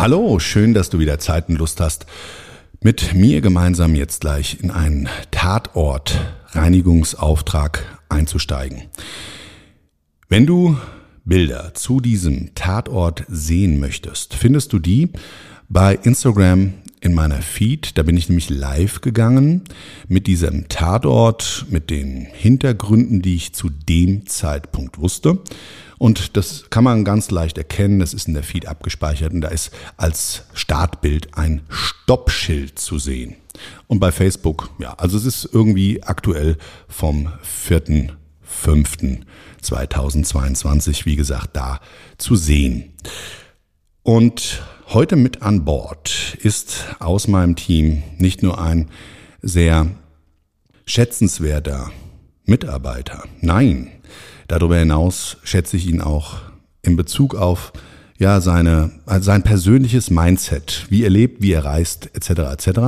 Hallo, schön, dass du wieder Zeit und Lust hast, mit mir gemeinsam jetzt gleich in einen Tatort-Reinigungsauftrag einzusteigen. Wenn du Bilder zu diesem Tatort sehen möchtest, findest du die bei Instagram in meiner Feed. Da bin ich nämlich live gegangen mit diesem Tatort, mit den Hintergründen, die ich zu dem Zeitpunkt wusste. Und das kann man ganz leicht erkennen. Das ist in der Feed abgespeichert und da ist als Startbild ein Stoppschild zu sehen. Und bei Facebook, ja, also es ist irgendwie aktuell vom 4.5.2022, wie gesagt, da zu sehen. Und heute mit an Bord ist aus meinem Team nicht nur ein sehr schätzenswerter Mitarbeiter. Nein, darüber hinaus schätze ich ihn auch in Bezug auf ja seine also sein persönliches Mindset, wie er lebt, wie er reist, etc. etc.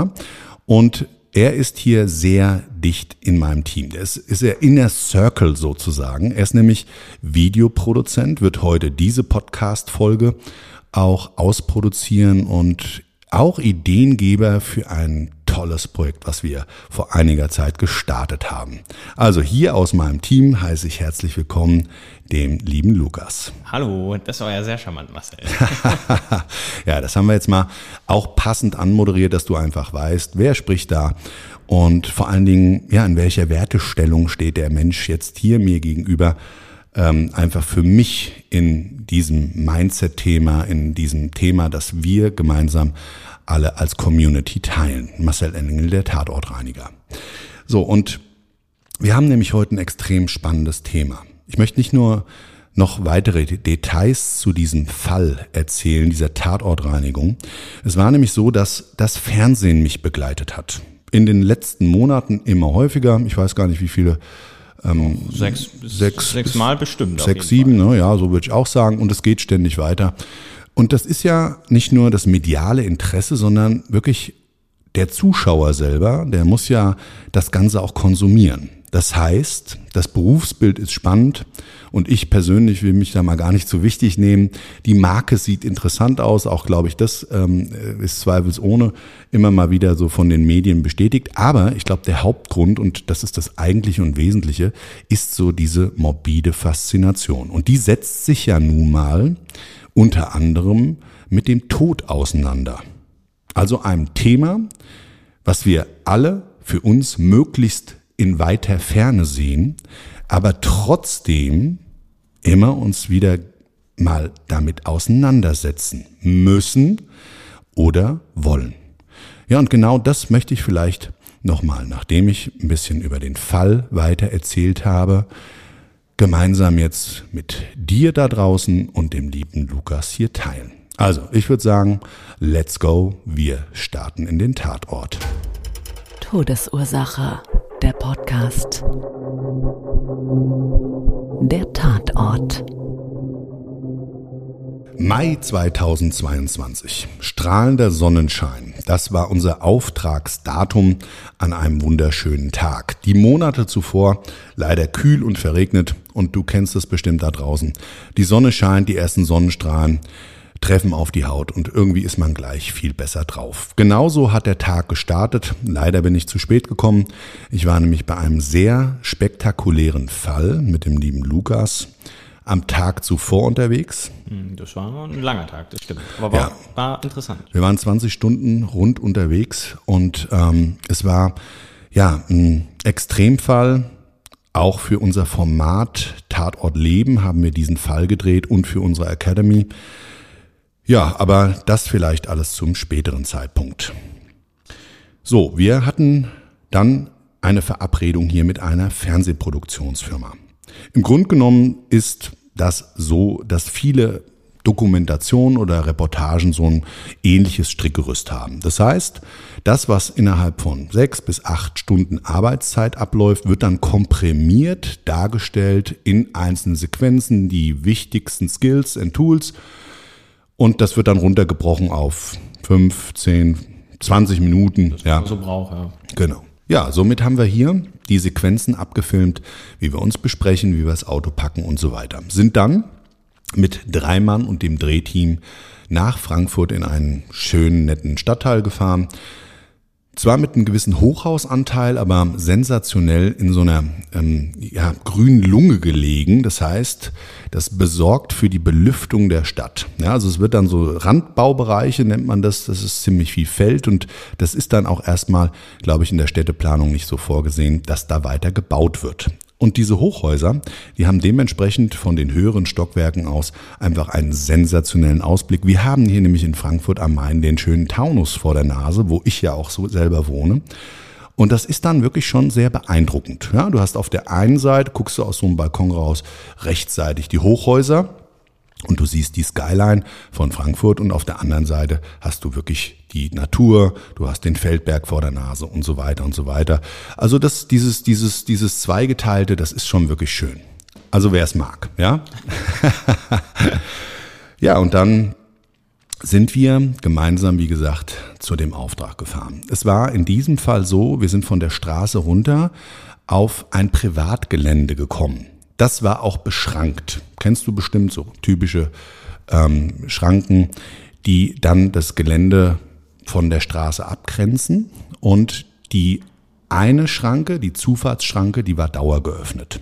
Und er ist hier sehr dicht in meinem Team. Der ist, er Inner Circle sozusagen. Er ist nämlich Videoproduzent, wird heute diese Podcast-Folge auch ausproduzieren und auch Ideengeber für ein tolles Projekt, was wir vor einiger Zeit gestartet haben. Also hier aus meinem Team heiße ich herzlich willkommen dem lieben Lukas. Hallo, das war ja sehr charmant, Marcel. ja, das haben wir jetzt mal auch passend anmoderiert, dass du einfach weißt, wer spricht da und vor allen Dingen, ja, in welcher Wertestellung steht der Mensch jetzt hier mir gegenüber ähm, einfach für mich in diesem Mindset-Thema, in diesem Thema, das wir gemeinsam alle als Community teilen. Marcel Engel, der Tatortreiniger. So, und wir haben nämlich heute ein extrem spannendes Thema. Ich möchte nicht nur noch weitere Details zu diesem Fall erzählen, dieser Tatortreinigung. Es war nämlich so, dass das Fernsehen mich begleitet hat. In den letzten Monaten immer häufiger. Ich weiß gar nicht, wie viele ähm, sechs, sechs, sechs Mal bestimmt. Sechs, sieben, ne, ja, so würde ich auch sagen. Und es geht ständig weiter. Und das ist ja nicht nur das mediale Interesse, sondern wirklich der Zuschauer selber, der muss ja das Ganze auch konsumieren. Das heißt, das Berufsbild ist spannend und ich persönlich will mich da mal gar nicht so wichtig nehmen. Die Marke sieht interessant aus, auch glaube ich, das ähm, ist zweifelsohne immer mal wieder so von den Medien bestätigt. Aber ich glaube, der Hauptgrund, und das ist das Eigentliche und Wesentliche, ist so diese morbide Faszination. Und die setzt sich ja nun mal unter anderem mit dem Tod auseinander. Also einem Thema, was wir alle für uns möglichst in weiter Ferne sehen, aber trotzdem immer uns wieder mal damit auseinandersetzen müssen oder wollen. Ja, und genau das möchte ich vielleicht nochmal, nachdem ich ein bisschen über den Fall weiter erzählt habe, gemeinsam jetzt mit dir da draußen und dem lieben Lukas hier teilen. Also, ich würde sagen, let's go, wir starten in den Tatort. Todesursache der Podcast. Der Tatort. Mai 2022. Strahlender Sonnenschein. Das war unser Auftragsdatum an einem wunderschönen Tag. Die Monate zuvor leider kühl und verregnet und du kennst es bestimmt da draußen. Die Sonne scheint, die ersten Sonnenstrahlen treffen auf die Haut und irgendwie ist man gleich viel besser drauf. Genauso hat der Tag gestartet. Leider bin ich zu spät gekommen. Ich war nämlich bei einem sehr spektakulären Fall mit dem lieben Lukas am Tag zuvor unterwegs. Hm, das war ein langer Tag, das stimmt. Aber war, ja. war interessant. Wir waren 20 Stunden rund unterwegs und ähm, es war ja ein Extremfall. Auch für unser Format Tatort Leben haben wir diesen Fall gedreht und für unsere Academy. Ja, aber das vielleicht alles zum späteren Zeitpunkt. So, wir hatten dann eine Verabredung hier mit einer Fernsehproduktionsfirma. Im Grunde genommen ist das so, dass viele Dokumentationen oder Reportagen so ein ähnliches Strickgerüst haben. Das heißt, das, was innerhalb von sechs bis acht Stunden Arbeitszeit abläuft, wird dann komprimiert dargestellt in einzelnen Sequenzen, die wichtigsten Skills und Tools. Und das wird dann runtergebrochen auf fünf, zehn, 20 Minuten. Das ja. so braucht, ja. Genau. Ja, somit haben wir hier die Sequenzen abgefilmt, wie wir uns besprechen, wie wir das Auto packen und so weiter. Sind dann mit drei Mann und dem Drehteam nach Frankfurt in einen schönen, netten Stadtteil gefahren, zwar mit einem gewissen Hochhausanteil, aber sensationell in so einer ähm, ja, grünen Lunge gelegen. Das heißt, das besorgt für die Belüftung der Stadt. Ja, also es wird dann so Randbaubereiche, nennt man das. Das ist ziemlich viel Feld und das ist dann auch erstmal, glaube ich, in der Städteplanung nicht so vorgesehen, dass da weiter gebaut wird. Und diese Hochhäuser, die haben dementsprechend von den höheren Stockwerken aus einfach einen sensationellen Ausblick. Wir haben hier nämlich in Frankfurt am Main den schönen Taunus vor der Nase, wo ich ja auch so selber wohne. Und das ist dann wirklich schon sehr beeindruckend. Ja, du hast auf der einen Seite, guckst du aus so einem Balkon raus, rechtsseitig die Hochhäuser, und du siehst die Skyline von Frankfurt und auf der anderen Seite hast du wirklich die Natur, du hast den Feldberg vor der Nase und so weiter und so weiter. Also das, dieses, dieses, dieses Zweigeteilte, das ist schon wirklich schön. Also wer es mag, ja. ja, und dann sind wir gemeinsam, wie gesagt, zu dem Auftrag gefahren. Es war in diesem Fall so, wir sind von der Straße runter auf ein Privatgelände gekommen. Das war auch beschrankt. Kennst du bestimmt so typische ähm, Schranken, die dann das Gelände von der Straße abgrenzen und die eine Schranke, die Zufahrtsschranke, die war dauergeöffnet.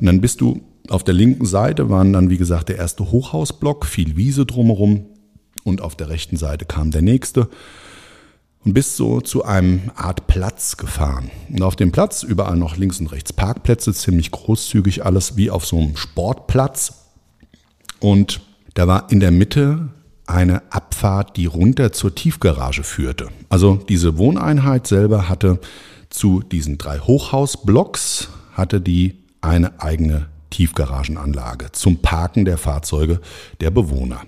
Und dann bist du auf der linken Seite waren dann, wie gesagt, der erste Hochhausblock, viel Wiese drumherum und auf der rechten Seite kam der nächste und bist so zu einem Art Platz gefahren. Und auf dem Platz überall noch links und rechts Parkplätze, ziemlich großzügig alles wie auf so einem Sportplatz. Und da war in der Mitte eine Abfahrt, die runter zur Tiefgarage führte. Also diese Wohneinheit selber hatte zu diesen drei Hochhausblocks hatte die eine eigene Tiefgaragenanlage zum Parken der Fahrzeuge der Bewohner.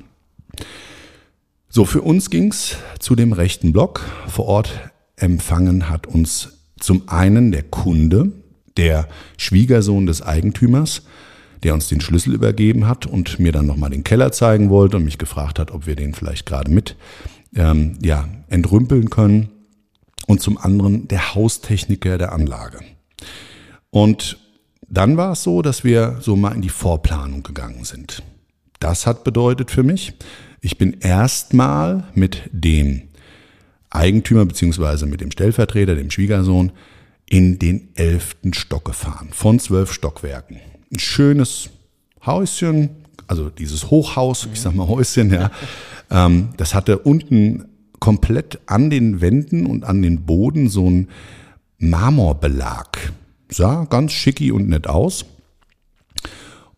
So, für uns ging's zu dem rechten Block. Vor Ort empfangen hat uns zum einen der Kunde, der Schwiegersohn des Eigentümers, der uns den Schlüssel übergeben hat und mir dann nochmal den Keller zeigen wollte und mich gefragt hat, ob wir den vielleicht gerade mit ähm, ja, entrümpeln können. Und zum anderen der Haustechniker der Anlage. Und dann war es so, dass wir so mal in die Vorplanung gegangen sind. Das hat bedeutet für mich, ich bin erstmal mit dem Eigentümer beziehungsweise mit dem Stellvertreter, dem Schwiegersohn, in den elften Stock gefahren, von zwölf Stockwerken. Ein schönes Häuschen, also dieses Hochhaus, ich sag mal Häuschen, ja. Ähm, das hatte unten komplett an den Wänden und an den Boden so ein Marmorbelag. Sah ganz schicki und nett aus.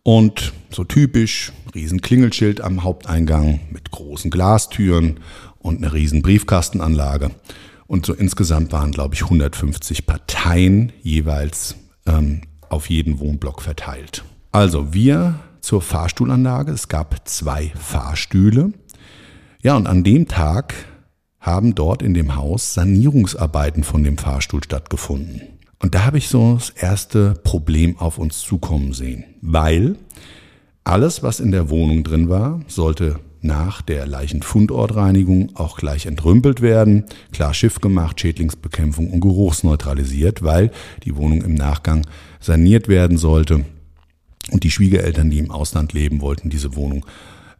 Und so typisch, riesen Klingelschild am Haupteingang mit großen Glastüren und eine riesen Briefkastenanlage. Und so insgesamt waren, glaube ich, 150 Parteien jeweils ähm, auf jeden Wohnblock verteilt. Also wir zur Fahrstuhlanlage. Es gab zwei Fahrstühle. Ja, und an dem Tag haben dort in dem Haus Sanierungsarbeiten von dem Fahrstuhl stattgefunden. Und da habe ich so das erste Problem auf uns zukommen sehen, weil alles, was in der Wohnung drin war, sollte nach der Leichenfundortreinigung auch gleich entrümpelt werden, klar Schiff gemacht, Schädlingsbekämpfung und geruchsneutralisiert, weil die Wohnung im Nachgang saniert werden sollte. Und die Schwiegereltern, die im Ausland leben, wollten diese Wohnung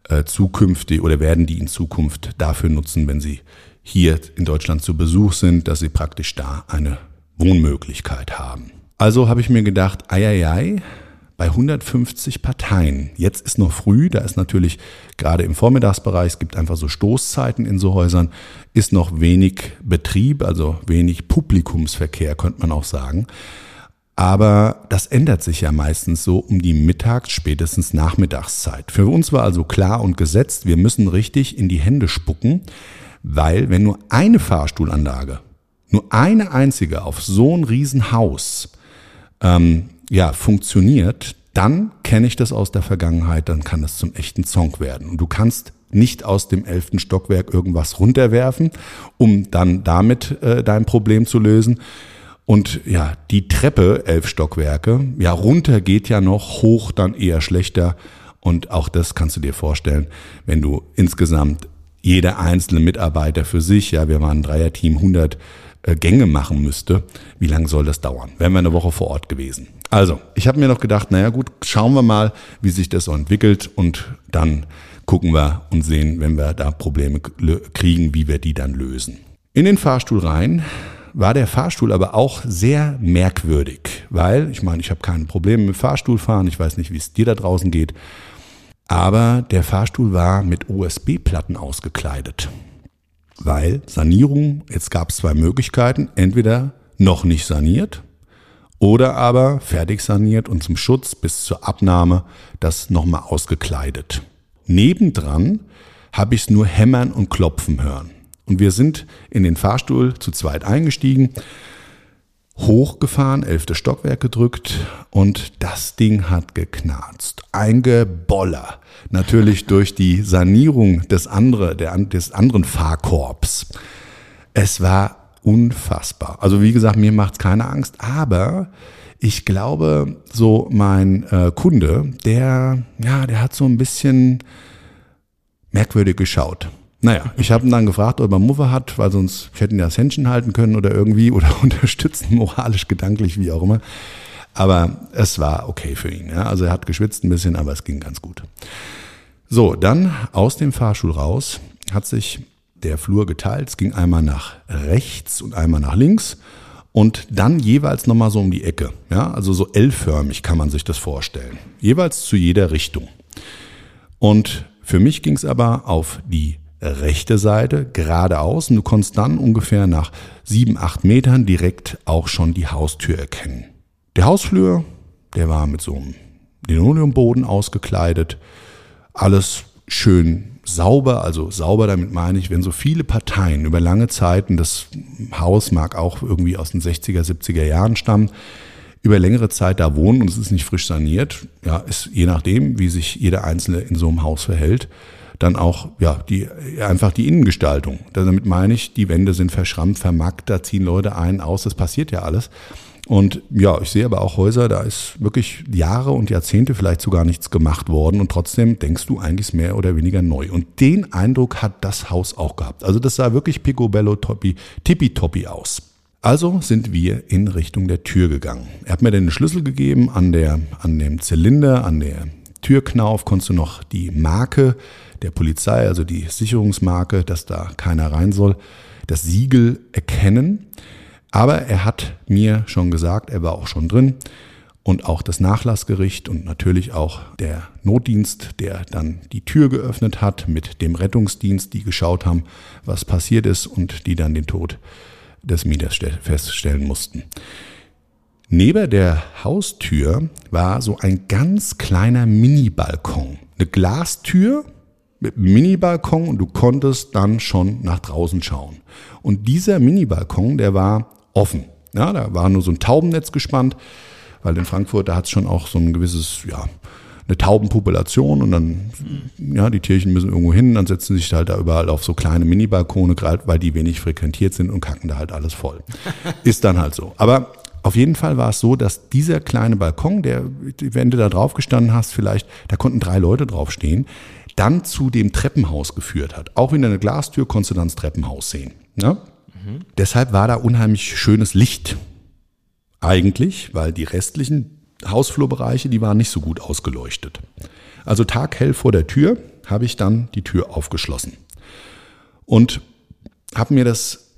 äh, zukünftig oder werden die in Zukunft dafür nutzen, wenn sie hier in Deutschland zu Besuch sind, dass sie praktisch da eine Wohnmöglichkeit haben. Also habe ich mir gedacht, ei, ei, ei, bei 150 Parteien. Jetzt ist noch früh, da ist natürlich gerade im Vormittagsbereich, es gibt einfach so Stoßzeiten in so Häusern, ist noch wenig Betrieb, also wenig Publikumsverkehr, könnte man auch sagen. Aber das ändert sich ja meistens so um die Mittags-, spätestens Nachmittagszeit. Für uns war also klar und gesetzt, wir müssen richtig in die Hände spucken, weil wenn nur eine Fahrstuhlanlage, nur eine einzige auf so ein Riesenhaus ähm, ja, funktioniert, dann kenne ich das aus der Vergangenheit, dann kann das zum echten Song werden. Und du kannst nicht aus dem elften Stockwerk irgendwas runterwerfen, um dann damit äh, dein Problem zu lösen. Und ja, die Treppe, elf Stockwerke, ja, runter geht ja noch, hoch dann eher schlechter. Und auch das kannst du dir vorstellen, wenn du insgesamt jeder einzelne Mitarbeiter für sich, ja, wir waren ein Dreierteam, 100 äh, Gänge machen müsste, wie lange soll das dauern? Wären wir eine Woche vor Ort gewesen. Also, ich habe mir noch gedacht, naja gut, schauen wir mal, wie sich das so entwickelt und dann gucken wir und sehen, wenn wir da Probleme kriegen, wie wir die dann lösen. In den Fahrstuhl rein war der Fahrstuhl aber auch sehr merkwürdig, weil ich meine, ich habe keine Probleme mit Fahrstuhlfahren, ich weiß nicht, wie es dir da draußen geht, aber der Fahrstuhl war mit USB-Platten ausgekleidet weil Sanierung, jetzt gab es zwei Möglichkeiten, entweder noch nicht saniert oder aber fertig saniert und zum Schutz bis zur Abnahme das nochmal ausgekleidet. Nebendran habe ich es nur hämmern und klopfen hören. Und wir sind in den Fahrstuhl zu zweit eingestiegen hochgefahren, elfte Stockwerk gedrückt und das Ding hat geknarzt. Ein Geboller. Natürlich durch die Sanierung des, andere, der, des anderen Fahrkorbs. Es war unfassbar. Also wie gesagt, mir macht's keine Angst, aber ich glaube, so mein äh, Kunde, der, ja, der hat so ein bisschen merkwürdig geschaut. Naja, ich habe ihn dann gefragt, ob er Muffe hat, weil sonst ich hätte ihn das Händchen halten können oder irgendwie oder unterstützen, moralisch, gedanklich, wie auch immer. Aber es war okay für ihn. Ja? Also er hat geschwitzt ein bisschen, aber es ging ganz gut. So, dann aus dem Fahrstuhl raus hat sich der Flur geteilt. Es ging einmal nach rechts und einmal nach links und dann jeweils nochmal so um die Ecke. Ja, also so L-förmig kann man sich das vorstellen. Jeweils zu jeder Richtung. Und für mich ging es aber auf die rechte Seite geradeaus und du konntest dann ungefähr nach sieben, acht Metern direkt auch schon die Haustür erkennen. Der Hausflur, der war mit so einem Linoleumboden ausgekleidet, alles schön sauber, also sauber damit meine ich, wenn so viele Parteien über lange Zeiten, das Haus mag auch irgendwie aus den 60er, 70er Jahren stammen, über längere Zeit da wohnen und es ist nicht frisch saniert, ja, ist je nachdem, wie sich jeder Einzelne in so einem Haus verhält, dann auch ja die einfach die Innengestaltung. Damit meine ich, die Wände sind verschrammt, vermackt, da ziehen Leute ein, aus, das passiert ja alles. Und ja, ich sehe aber auch Häuser, da ist wirklich Jahre und Jahrzehnte vielleicht sogar nichts gemacht worden und trotzdem denkst du eigentlich mehr oder weniger neu. Und den Eindruck hat das Haus auch gehabt. Also das sah wirklich picobello toppi, tippitoppi aus. Also sind wir in Richtung der Tür gegangen. Er hat mir den Schlüssel gegeben an der, an dem Zylinder, an der Türknauf konntest du noch die Marke der Polizei, also die Sicherungsmarke, dass da keiner rein soll, das Siegel erkennen. Aber er hat mir schon gesagt, er war auch schon drin und auch das Nachlassgericht und natürlich auch der Notdienst, der dann die Tür geöffnet hat mit dem Rettungsdienst, die geschaut haben, was passiert ist und die dann den Tod des Mieters feststellen mussten. Neben der Haustür war so ein ganz kleiner Mini-Balkon. Eine Glastür mit Mini-Balkon und du konntest dann schon nach draußen schauen. Und dieser Mini-Balkon, der war offen. Ja, da war nur so ein Taubennetz gespannt, weil in Frankfurt, da hat es schon auch so ein gewisses, ja, eine Taubenpopulation und dann, ja, die Tierchen müssen irgendwo hin, dann setzen sich halt da überall auf so kleine Mini-Balkone, gerade weil die wenig frequentiert sind und kacken da halt alles voll. Ist dann halt so. Aber auf jeden Fall war es so, dass dieser kleine Balkon, der, wenn du da drauf gestanden hast, vielleicht, da konnten drei Leute draufstehen, dann zu dem Treppenhaus geführt hat. Auch in eine Glastür konntest du dann das Treppenhaus sehen. Ne? Mhm. Deshalb war da unheimlich schönes Licht. Eigentlich, weil die restlichen Hausflurbereiche, die waren nicht so gut ausgeleuchtet. Also taghell vor der Tür, habe ich dann die Tür aufgeschlossen und habe mir das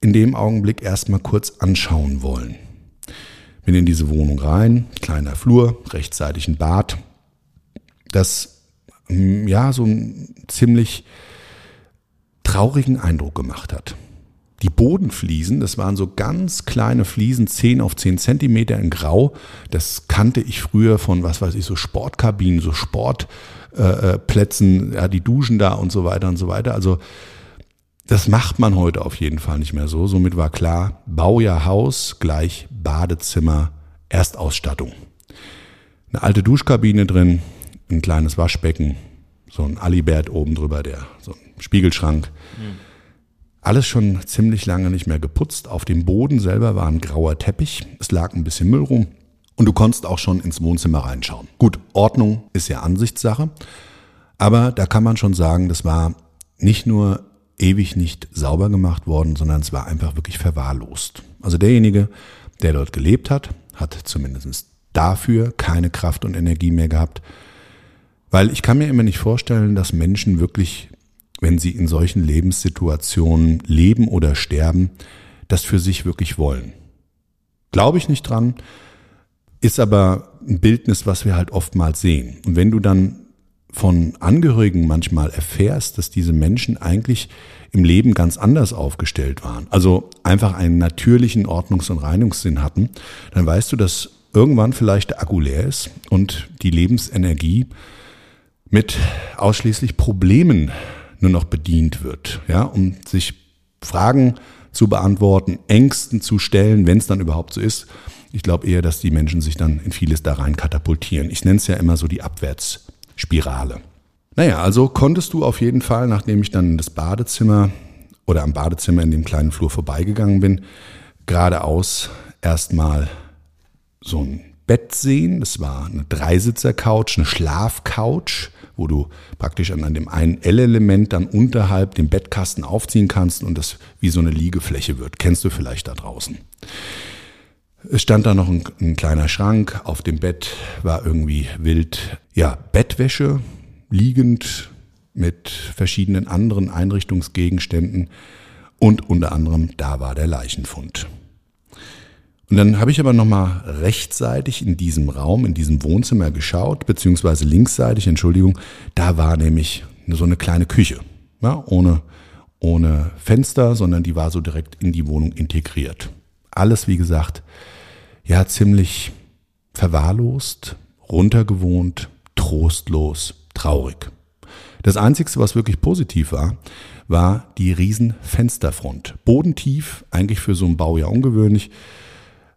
in dem Augenblick erstmal kurz anschauen wollen. Bin in diese Wohnung rein, kleiner Flur, rechtzeitig ein Bad, das ja so einen ziemlich traurigen Eindruck gemacht hat. Die Bodenfliesen, das waren so ganz kleine Fliesen, 10 auf 10 Zentimeter in Grau. Das kannte ich früher von, was weiß ich, so Sportkabinen, so Sportplätzen, äh, ja, die Duschen da und so weiter und so weiter. Also das macht man heute auf jeden Fall nicht mehr so. Somit war klar, Baujahr Haus gleich Badezimmer, Erstausstattung. Eine alte Duschkabine drin, ein kleines Waschbecken, so ein Alibert oben drüber, der, so ein Spiegelschrank. Mhm. Alles schon ziemlich lange nicht mehr geputzt. Auf dem Boden selber war ein grauer Teppich. Es lag ein bisschen Müll rum. Und du konntest auch schon ins Wohnzimmer reinschauen. Gut, Ordnung ist ja Ansichtssache. Aber da kann man schon sagen, das war nicht nur ewig nicht sauber gemacht worden, sondern es war einfach wirklich verwahrlost. Also derjenige, der dort gelebt hat, hat zumindest dafür keine Kraft und Energie mehr gehabt. Weil ich kann mir immer nicht vorstellen, dass Menschen wirklich wenn sie in solchen Lebenssituationen leben oder sterben, das für sich wirklich wollen. Glaube ich nicht dran, ist aber ein Bildnis, was wir halt oftmals sehen. Und wenn du dann von Angehörigen manchmal erfährst, dass diese Menschen eigentlich im Leben ganz anders aufgestellt waren, also einfach einen natürlichen Ordnungs- und Reinigungssinn hatten, dann weißt du, dass irgendwann vielleicht der Akku leer ist und die Lebensenergie mit ausschließlich Problemen nur noch bedient wird, ja, um sich Fragen zu beantworten, Ängsten zu stellen, wenn es dann überhaupt so ist. Ich glaube eher, dass die Menschen sich dann in vieles da rein katapultieren. Ich nenne es ja immer so die Abwärtsspirale. Naja, also konntest du auf jeden Fall, nachdem ich dann in das Badezimmer oder am Badezimmer in dem kleinen Flur vorbeigegangen bin, geradeaus erstmal so ein Bett sehen. Das war eine Dreisitzer-Couch, eine Schlafcouch wo du praktisch an dem einen L-Element dann unterhalb den Bettkasten aufziehen kannst und das wie so eine Liegefläche wird. Kennst du vielleicht da draußen. Es stand da noch ein, ein kleiner Schrank. Auf dem Bett war irgendwie wild, ja, Bettwäsche liegend mit verschiedenen anderen Einrichtungsgegenständen und unter anderem da war der Leichenfund. Und dann habe ich aber nochmal rechtsseitig in diesem Raum, in diesem Wohnzimmer geschaut, beziehungsweise linksseitig, Entschuldigung, da war nämlich so eine kleine Küche, ja, ohne, ohne Fenster, sondern die war so direkt in die Wohnung integriert. Alles, wie gesagt, ja, ziemlich verwahrlost, runtergewohnt, trostlos, traurig. Das Einzige, was wirklich positiv war, war die riesen Fensterfront. Bodentief, eigentlich für so ein Baujahr ungewöhnlich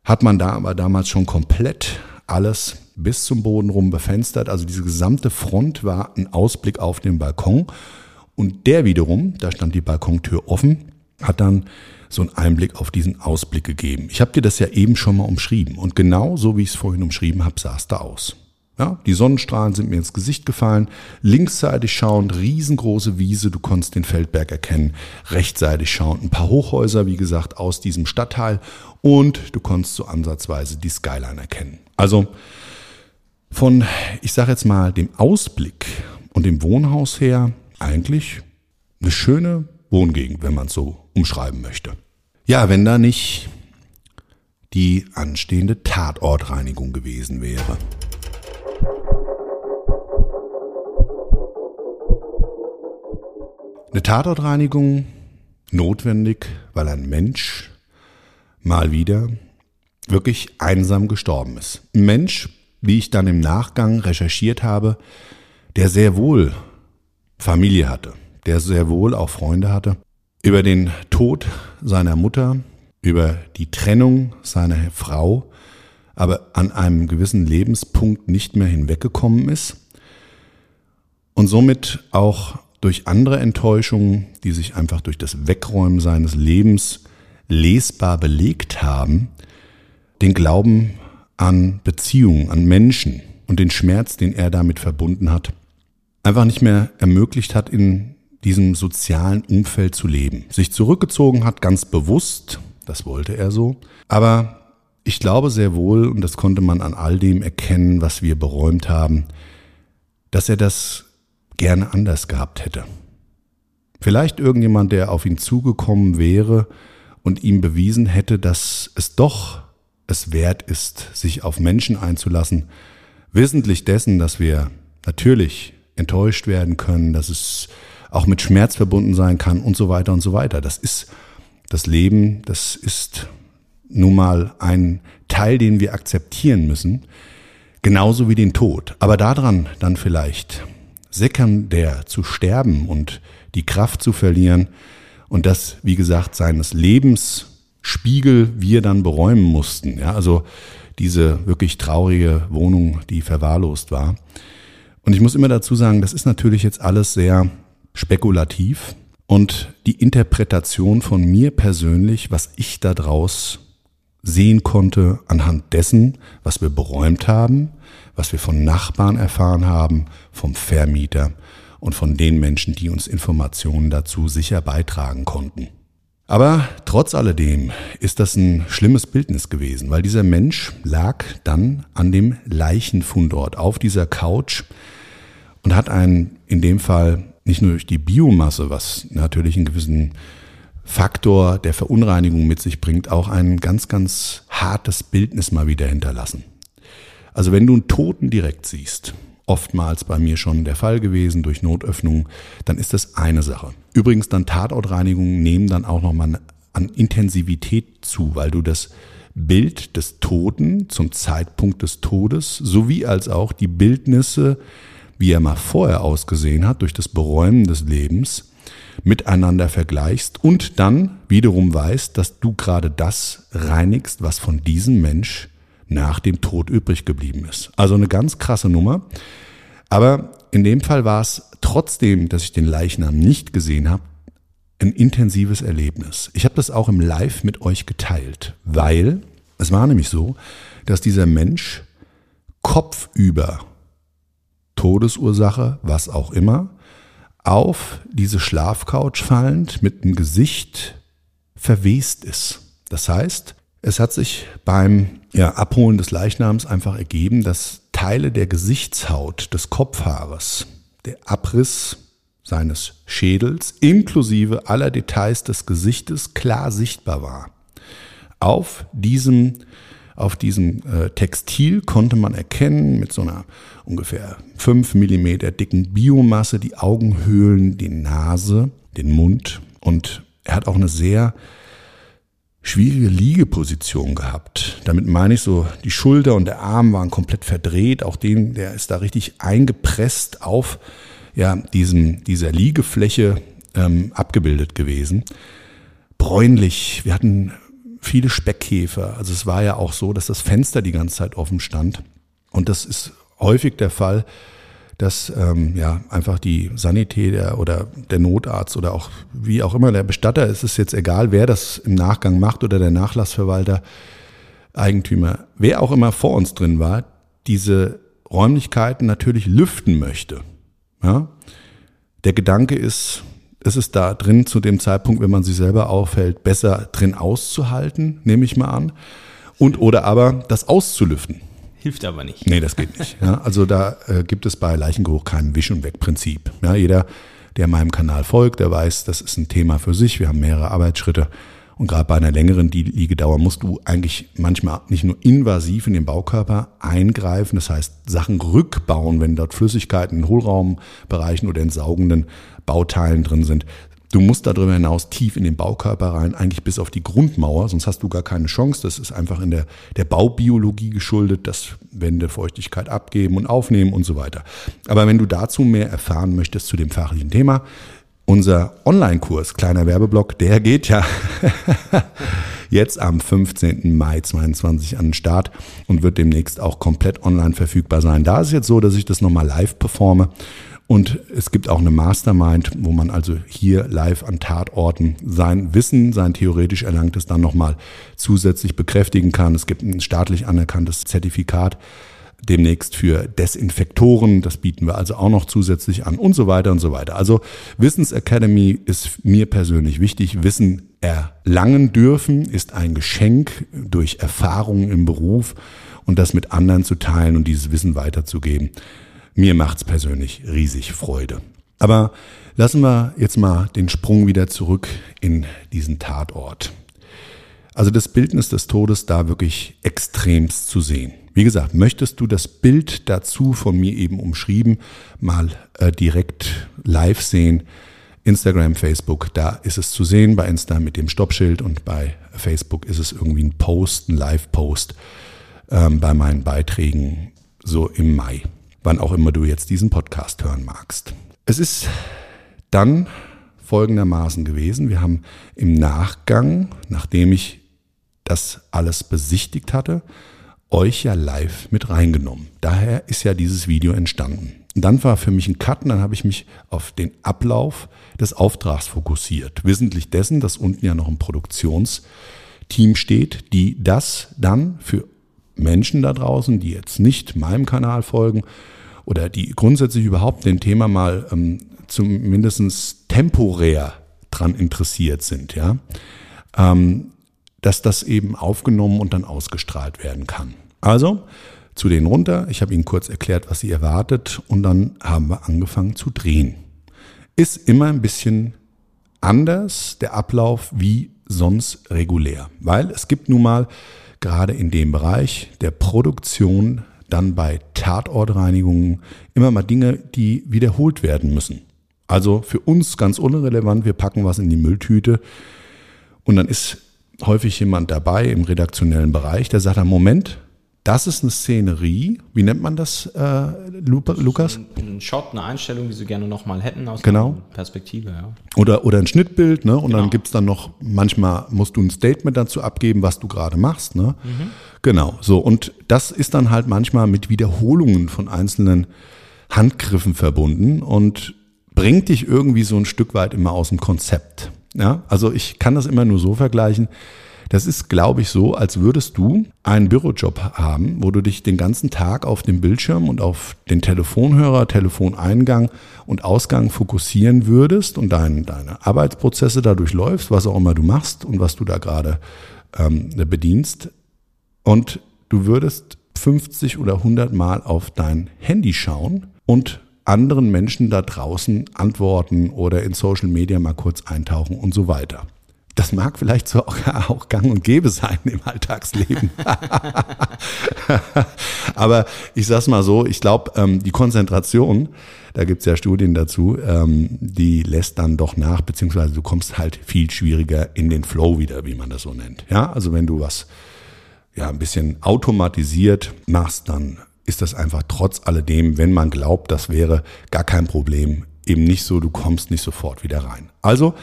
hat man da aber damals schon komplett alles bis zum Boden rum befenstert. Also diese gesamte Front war ein Ausblick auf den Balkon. Und der wiederum, da stand die Balkontür offen, hat dann so einen Einblick auf diesen Ausblick gegeben. Ich habe dir das ja eben schon mal umschrieben. Und genau so, wie ich es vorhin umschrieben habe, sah es da aus. Ja, die Sonnenstrahlen sind mir ins Gesicht gefallen. Linksseitig schauend, riesengroße Wiese, du konntest den Feldberg erkennen. Rechtsseitig schauend, ein paar Hochhäuser, wie gesagt, aus diesem Stadtteil. Und du konntest so ansatzweise die Skyline erkennen. Also von, ich sage jetzt mal, dem Ausblick und dem Wohnhaus her eigentlich eine schöne Wohngegend, wenn man es so umschreiben möchte. Ja, wenn da nicht die anstehende Tatortreinigung gewesen wäre. Eine Tatortreinigung notwendig, weil ein Mensch mal wieder wirklich einsam gestorben ist. Ein Mensch, wie ich dann im Nachgang recherchiert habe, der sehr wohl Familie hatte, der sehr wohl auch Freunde hatte. Über den Tod seiner Mutter, über die Trennung seiner Frau, aber an einem gewissen Lebenspunkt nicht mehr hinweggekommen ist und somit auch durch andere Enttäuschungen, die sich einfach durch das Wegräumen seines Lebens lesbar belegt haben, den Glauben an Beziehungen, an Menschen und den Schmerz, den er damit verbunden hat, einfach nicht mehr ermöglicht hat, in diesem sozialen Umfeld zu leben. Sich zurückgezogen hat, ganz bewusst, das wollte er so, aber ich glaube sehr wohl, und das konnte man an all dem erkennen, was wir beräumt haben, dass er das gerne anders gehabt hätte. Vielleicht irgendjemand, der auf ihn zugekommen wäre und ihm bewiesen hätte, dass es doch es wert ist, sich auf Menschen einzulassen, wissentlich dessen, dass wir natürlich enttäuscht werden können, dass es auch mit Schmerz verbunden sein kann und so weiter und so weiter. Das ist das Leben, das ist nun mal ein Teil, den wir akzeptieren müssen, genauso wie den Tod. Aber daran dann vielleicht sekundär zu sterben und die Kraft zu verlieren und das, wie gesagt, seines Lebens Spiegel wir dann beräumen mussten. Ja, also diese wirklich traurige Wohnung, die verwahrlost war. Und ich muss immer dazu sagen, das ist natürlich jetzt alles sehr spekulativ und die Interpretation von mir persönlich, was ich da draus sehen konnte anhand dessen, was wir beräumt haben, was wir von Nachbarn erfahren haben, vom Vermieter und von den Menschen, die uns Informationen dazu sicher beitragen konnten. Aber trotz alledem ist das ein schlimmes Bildnis gewesen, weil dieser Mensch lag dann an dem Leichenfundort auf dieser Couch und hat einen, in dem Fall nicht nur durch die Biomasse, was natürlich einen gewissen Faktor der Verunreinigung mit sich bringt, auch ein ganz, ganz hartes Bildnis mal wieder hinterlassen. Also wenn du einen Toten direkt siehst oftmals bei mir schon der Fall gewesen durch Notöffnung, dann ist das eine Sache. Übrigens dann Tatortreinigungen nehmen dann auch nochmal an Intensivität zu, weil du das Bild des Toten zum Zeitpunkt des Todes sowie als auch die Bildnisse, wie er mal vorher ausgesehen hat, durch das Beräumen des Lebens, miteinander vergleichst und dann wiederum weißt, dass du gerade das reinigst, was von diesem Mensch nach dem Tod übrig geblieben ist. Also eine ganz krasse Nummer. Aber in dem Fall war es trotzdem, dass ich den Leichnam nicht gesehen habe, ein intensives Erlebnis. Ich habe das auch im Live mit euch geteilt, weil es war nämlich so, dass dieser Mensch kopfüber Todesursache, was auch immer, auf diese Schlafcouch fallend mit dem Gesicht verwest ist. Das heißt, es hat sich beim ja, Abholen des Leichnams einfach ergeben, dass Teile der Gesichtshaut des Kopfhaares, der Abriss seines Schädels inklusive aller Details des Gesichtes klar sichtbar war. Auf diesem, auf diesem äh, Textil konnte man erkennen mit so einer ungefähr fünf Millimeter dicken Biomasse die Augenhöhlen, die Nase, den Mund und er hat auch eine sehr schwierige Liegeposition gehabt. Damit meine ich so, die Schulter und der Arm waren komplett verdreht. Auch den, der ist da richtig eingepresst auf ja, diesem, dieser Liegefläche ähm, abgebildet gewesen. Bräunlich. Wir hatten viele Speckkäfer. Also es war ja auch so, dass das Fenster die ganze Zeit offen stand. Und das ist häufig der Fall, dass ähm, ja einfach die Sanitäter oder der Notarzt oder auch wie auch immer der Bestatter, es ist jetzt egal, wer das im Nachgang macht oder der Nachlassverwalter, Eigentümer, wer auch immer vor uns drin war, diese Räumlichkeiten natürlich lüften möchte. Ja? Der Gedanke ist, ist es da drin zu dem Zeitpunkt, wenn man sich selber aufhält, besser drin auszuhalten, nehme ich mal an, und oder aber das auszulüften. Hilft aber nicht. Nee, das geht nicht. Ja, also da äh, gibt es bei Leichengeruch kein Wisch- und Weg-Prinzip. Ja, jeder, der meinem Kanal folgt, der weiß, das ist ein Thema für sich. Wir haben mehrere Arbeitsschritte. Und gerade bei einer längeren Liegedauer musst du eigentlich manchmal nicht nur invasiv in den Baukörper eingreifen, das heißt Sachen rückbauen, wenn dort Flüssigkeiten in Hohlraumbereichen oder in saugenden Bauteilen drin sind, Du musst darüber hinaus tief in den Baukörper rein, eigentlich bis auf die Grundmauer, sonst hast du gar keine Chance. Das ist einfach in der, der Baubiologie geschuldet, dass Wände Feuchtigkeit abgeben und aufnehmen und so weiter. Aber wenn du dazu mehr erfahren möchtest zu dem fachlichen Thema, unser Online-Kurs, kleiner Werbeblock, der geht ja jetzt am 15. Mai 22 an den Start und wird demnächst auch komplett online verfügbar sein. Da ist jetzt so, dass ich das nochmal live performe und es gibt auch eine Mastermind, wo man also hier live an Tatorten sein Wissen, sein theoretisch erlangtes dann nochmal zusätzlich bekräftigen kann. Es gibt ein staatlich anerkanntes Zertifikat demnächst für Desinfektoren. Das bieten wir also auch noch zusätzlich an und so weiter und so weiter. Also Wissensacademy ist mir persönlich wichtig. Wissen erlangen dürfen ist ein Geschenk durch Erfahrungen im Beruf und das mit anderen zu teilen und dieses Wissen weiterzugeben Mir macht's persönlich riesig Freude. Aber lassen wir jetzt mal den Sprung wieder zurück in diesen Tatort. Also das Bildnis des Todes da wirklich extremst zu sehen. Wie gesagt, möchtest du das Bild dazu von mir eben umschrieben mal äh, direkt live sehen, Instagram, Facebook, da ist es zu sehen, bei Insta mit dem Stoppschild und bei Facebook ist es irgendwie ein Post, ein Live-Post ähm, bei meinen Beiträgen so im Mai, wann auch immer du jetzt diesen Podcast hören magst. Es ist dann folgendermaßen gewesen, wir haben im Nachgang, nachdem ich das alles besichtigt hatte, euch ja live mit reingenommen. Daher ist ja dieses Video entstanden. Und dann war für mich ein Cut und dann habe ich mich auf den Ablauf des Auftrags fokussiert. Wissentlich dessen, dass unten ja noch ein Produktionsteam steht, die das dann für Menschen da draußen, die jetzt nicht meinem Kanal folgen oder die grundsätzlich überhaupt dem Thema mal ähm, zumindest temporär dran interessiert sind, ja, ähm, dass das eben aufgenommen und dann ausgestrahlt werden kann. Also zu denen runter. Ich habe ihnen kurz erklärt, was sie erwartet und dann haben wir angefangen zu drehen. Ist immer ein bisschen anders der Ablauf wie sonst regulär, weil es gibt nun mal gerade in dem Bereich der Produktion dann bei Tatortreinigungen immer mal Dinge, die wiederholt werden müssen. Also für uns ganz unrelevant, wir packen was in die Mülltüte und dann ist häufig jemand dabei im redaktionellen Bereich, der sagt, Moment, das ist eine Szenerie. Wie nennt man das, äh, Lukas? Ein, ein Shot, eine Einstellung, die Sie gerne nochmal hätten aus genau. der Perspektive. Ja. Oder, oder ein Schnittbild. Ne? Und genau. dann gibt's dann noch, manchmal musst du ein Statement dazu abgeben, was du gerade machst. Ne? Mhm. Genau, so. Und das ist dann halt manchmal mit Wiederholungen von einzelnen Handgriffen verbunden und bringt dich irgendwie so ein Stück weit immer aus dem Konzept. Ja? Also ich kann das immer nur so vergleichen das ist, glaube ich, so, als würdest du einen Bürojob haben, wo du dich den ganzen Tag auf dem Bildschirm und auf den Telefonhörer, Telefoneingang und Ausgang fokussieren würdest und dein, deine Arbeitsprozesse dadurch läufst, was auch immer du machst und was du da gerade ähm, bedienst. Und du würdest 50 oder 100 Mal auf dein Handy schauen und anderen Menschen da draußen antworten oder in Social Media mal kurz eintauchen und so weiter. Das mag vielleicht so auch, auch gang und gäbe sein im Alltagsleben. Aber ich sag's mal so, ich glaube, ähm, die Konzentration, da gibt's ja Studien dazu, ähm, die lässt dann doch nach, beziehungsweise du kommst halt viel schwieriger in den Flow wieder, wie man das so nennt. Ja, also wenn du was ja ein bisschen automatisiert machst, dann ist das einfach trotz alledem, wenn man glaubt, das wäre gar kein Problem, eben nicht so, du kommst nicht sofort wieder rein. Also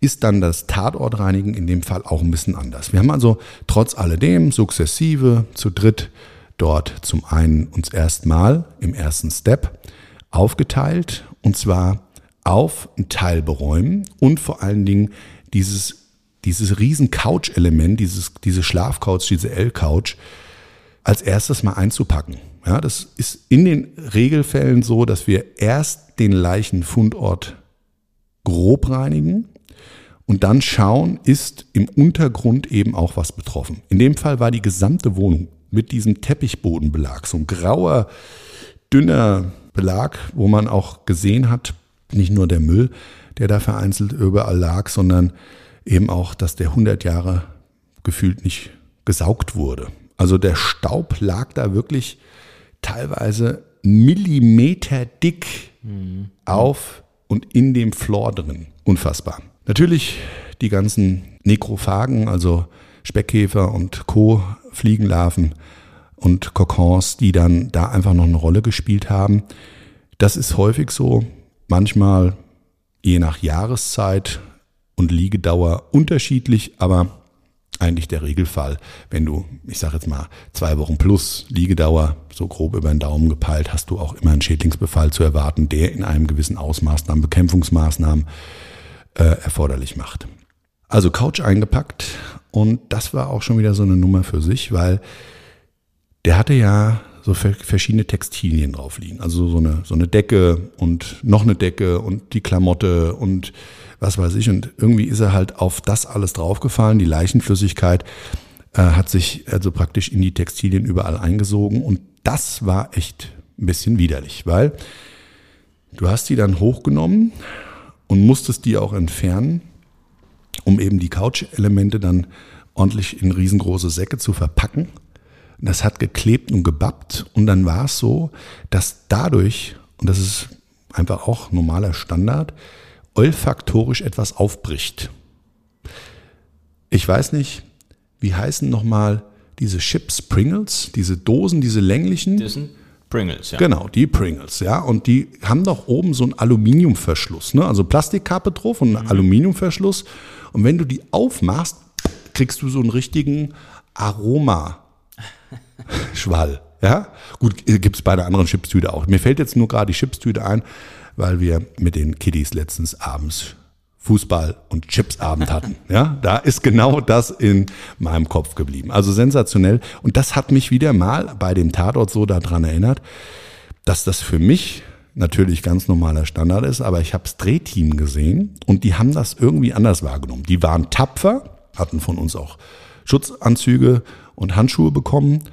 ist dann das Tatortreinigen in dem Fall auch ein bisschen anders. Wir haben also trotz alledem sukzessive zu dritt dort zum einen uns erstmal im ersten Step aufgeteilt und zwar auf ein Teil beräumen und vor allen Dingen dieses, dieses riesen Couch-Element, dieses, diese Schlafcouch, diese L-Couch als erstes mal einzupacken. Ja, das ist in den Regelfällen so, dass wir erst den Leichenfundort grob reinigen und dann schauen, ist im Untergrund eben auch was betroffen. In dem Fall war die gesamte Wohnung mit diesem Teppichbodenbelag, so ein grauer, dünner Belag, wo man auch gesehen hat, nicht nur der Müll, der da vereinzelt überall lag, sondern eben auch, dass der 100 Jahre gefühlt nicht gesaugt wurde. Also der Staub lag da wirklich teilweise Millimeter dick mhm. auf und in dem Floor drin. Unfassbar. Natürlich die ganzen Nekrophagen, also Speckkäfer und Co., Fliegenlarven und Kokons, die dann da einfach noch eine Rolle gespielt haben. Das ist häufig so, manchmal je nach Jahreszeit und Liegedauer unterschiedlich, aber eigentlich der Regelfall, wenn du, ich sage jetzt mal, zwei Wochen plus Liegedauer, so grob über den Daumen gepeilt, hast du auch immer einen Schädlingsbefall zu erwarten, der in einem gewissen Ausmaß an Bekämpfungsmaßnahmen äh, erforderlich macht. Also Couch eingepackt und das war auch schon wieder so eine Nummer für sich, weil der hatte ja so verschiedene Textilien drauf liegen. Also so eine, so eine Decke und noch eine Decke und die Klamotte und was weiß ich. Und irgendwie ist er halt auf das alles draufgefallen. Die Leichenflüssigkeit äh, hat sich also praktisch in die Textilien überall eingesogen. Und das war echt ein bisschen widerlich, weil du hast die dann hochgenommen und musstest die auch entfernen, um eben die Couch-Elemente dann ordentlich in riesengroße Säcke zu verpacken. Das hat geklebt und gebappt und dann war es so, dass dadurch, und das ist einfach auch normaler Standard, olfaktorisch etwas aufbricht. Ich weiß nicht, wie heißen nochmal diese Chips Pringles, diese Dosen, diese länglichen? Das Pringles, ja. Genau, die Pringles, ja. Und die haben doch oben so einen Aluminiumverschluss, ne? Also Plastikkappe drauf und einen mhm. Aluminiumverschluss. Und wenn du die aufmachst, kriegst du so einen richtigen Aroma-Schwall. Ja, gut, gibt es bei einer anderen Chipstüte auch. Mir fällt jetzt nur gerade die Chipstüte ein, weil wir mit den Kiddies letztens abends Fußball und Chipsabend hatten. Ja, da ist genau das in meinem Kopf geblieben. Also sensationell. Und das hat mich wieder mal bei dem Tatort so daran erinnert, dass das für mich natürlich ganz normaler Standard ist, aber ich habe das Drehteam gesehen und die haben das irgendwie anders wahrgenommen. Die waren tapfer, hatten von uns auch Schutzanzüge und Handschuhe bekommen,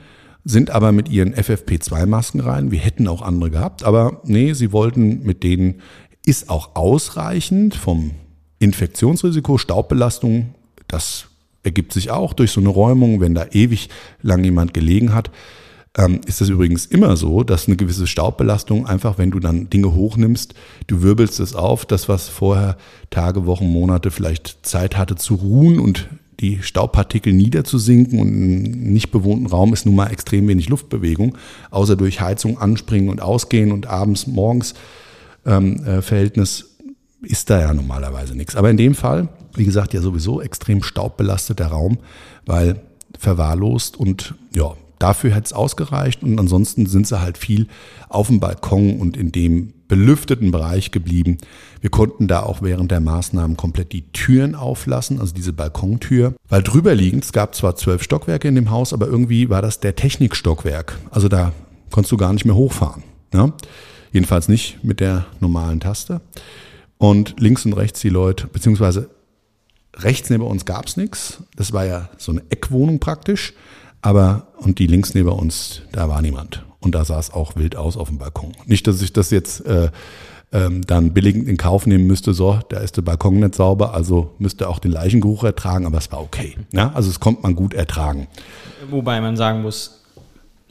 sind aber mit ihren FFP2-Masken rein. Wir hätten auch andere gehabt, aber nee, sie wollten mit denen, ist auch ausreichend vom Infektionsrisiko, Staubbelastung, das ergibt sich auch durch so eine Räumung, wenn da ewig lang jemand gelegen hat. Ähm, ist das übrigens immer so, dass eine gewisse Staubbelastung einfach, wenn du dann Dinge hochnimmst, du wirbelst es auf, das was vorher Tage, Wochen, Monate vielleicht Zeit hatte zu ruhen und die Staubpartikel niederzusinken und im nicht bewohnten Raum ist nun mal extrem wenig Luftbewegung, außer durch Heizung anspringen und ausgehen und abends, morgens ähm, äh, Verhältnis ist da ja normalerweise nichts. Aber in dem Fall, wie gesagt, ja sowieso extrem staubbelasteter Raum, weil verwahrlost und ja, dafür hätte es ausgereicht und ansonsten sind sie halt viel auf dem Balkon und in dem belüfteten Bereich geblieben. Wir konnten da auch während der Maßnahmen komplett die Türen auflassen, also diese Balkontür, weil drüber liegend, es gab zwar zwölf Stockwerke in dem Haus, aber irgendwie war das der Technikstockwerk. Also da konntest du gar nicht mehr hochfahren. Ja? Jedenfalls nicht mit der normalen Taste. Und links und rechts die Leute, beziehungsweise rechts neben uns gab es nichts. Das war ja so eine Eckwohnung praktisch. Aber, und die links neben uns, da war niemand. Und da sah es auch wild aus auf dem Balkon. Nicht, dass ich das jetzt äh, ähm, dann billigend in Kauf nehmen müsste, so, da ist der Balkon nicht sauber, also müsste auch den Leichengeruch ertragen, aber es war okay. Ja? Also es konnte man gut ertragen. Wobei man sagen muss,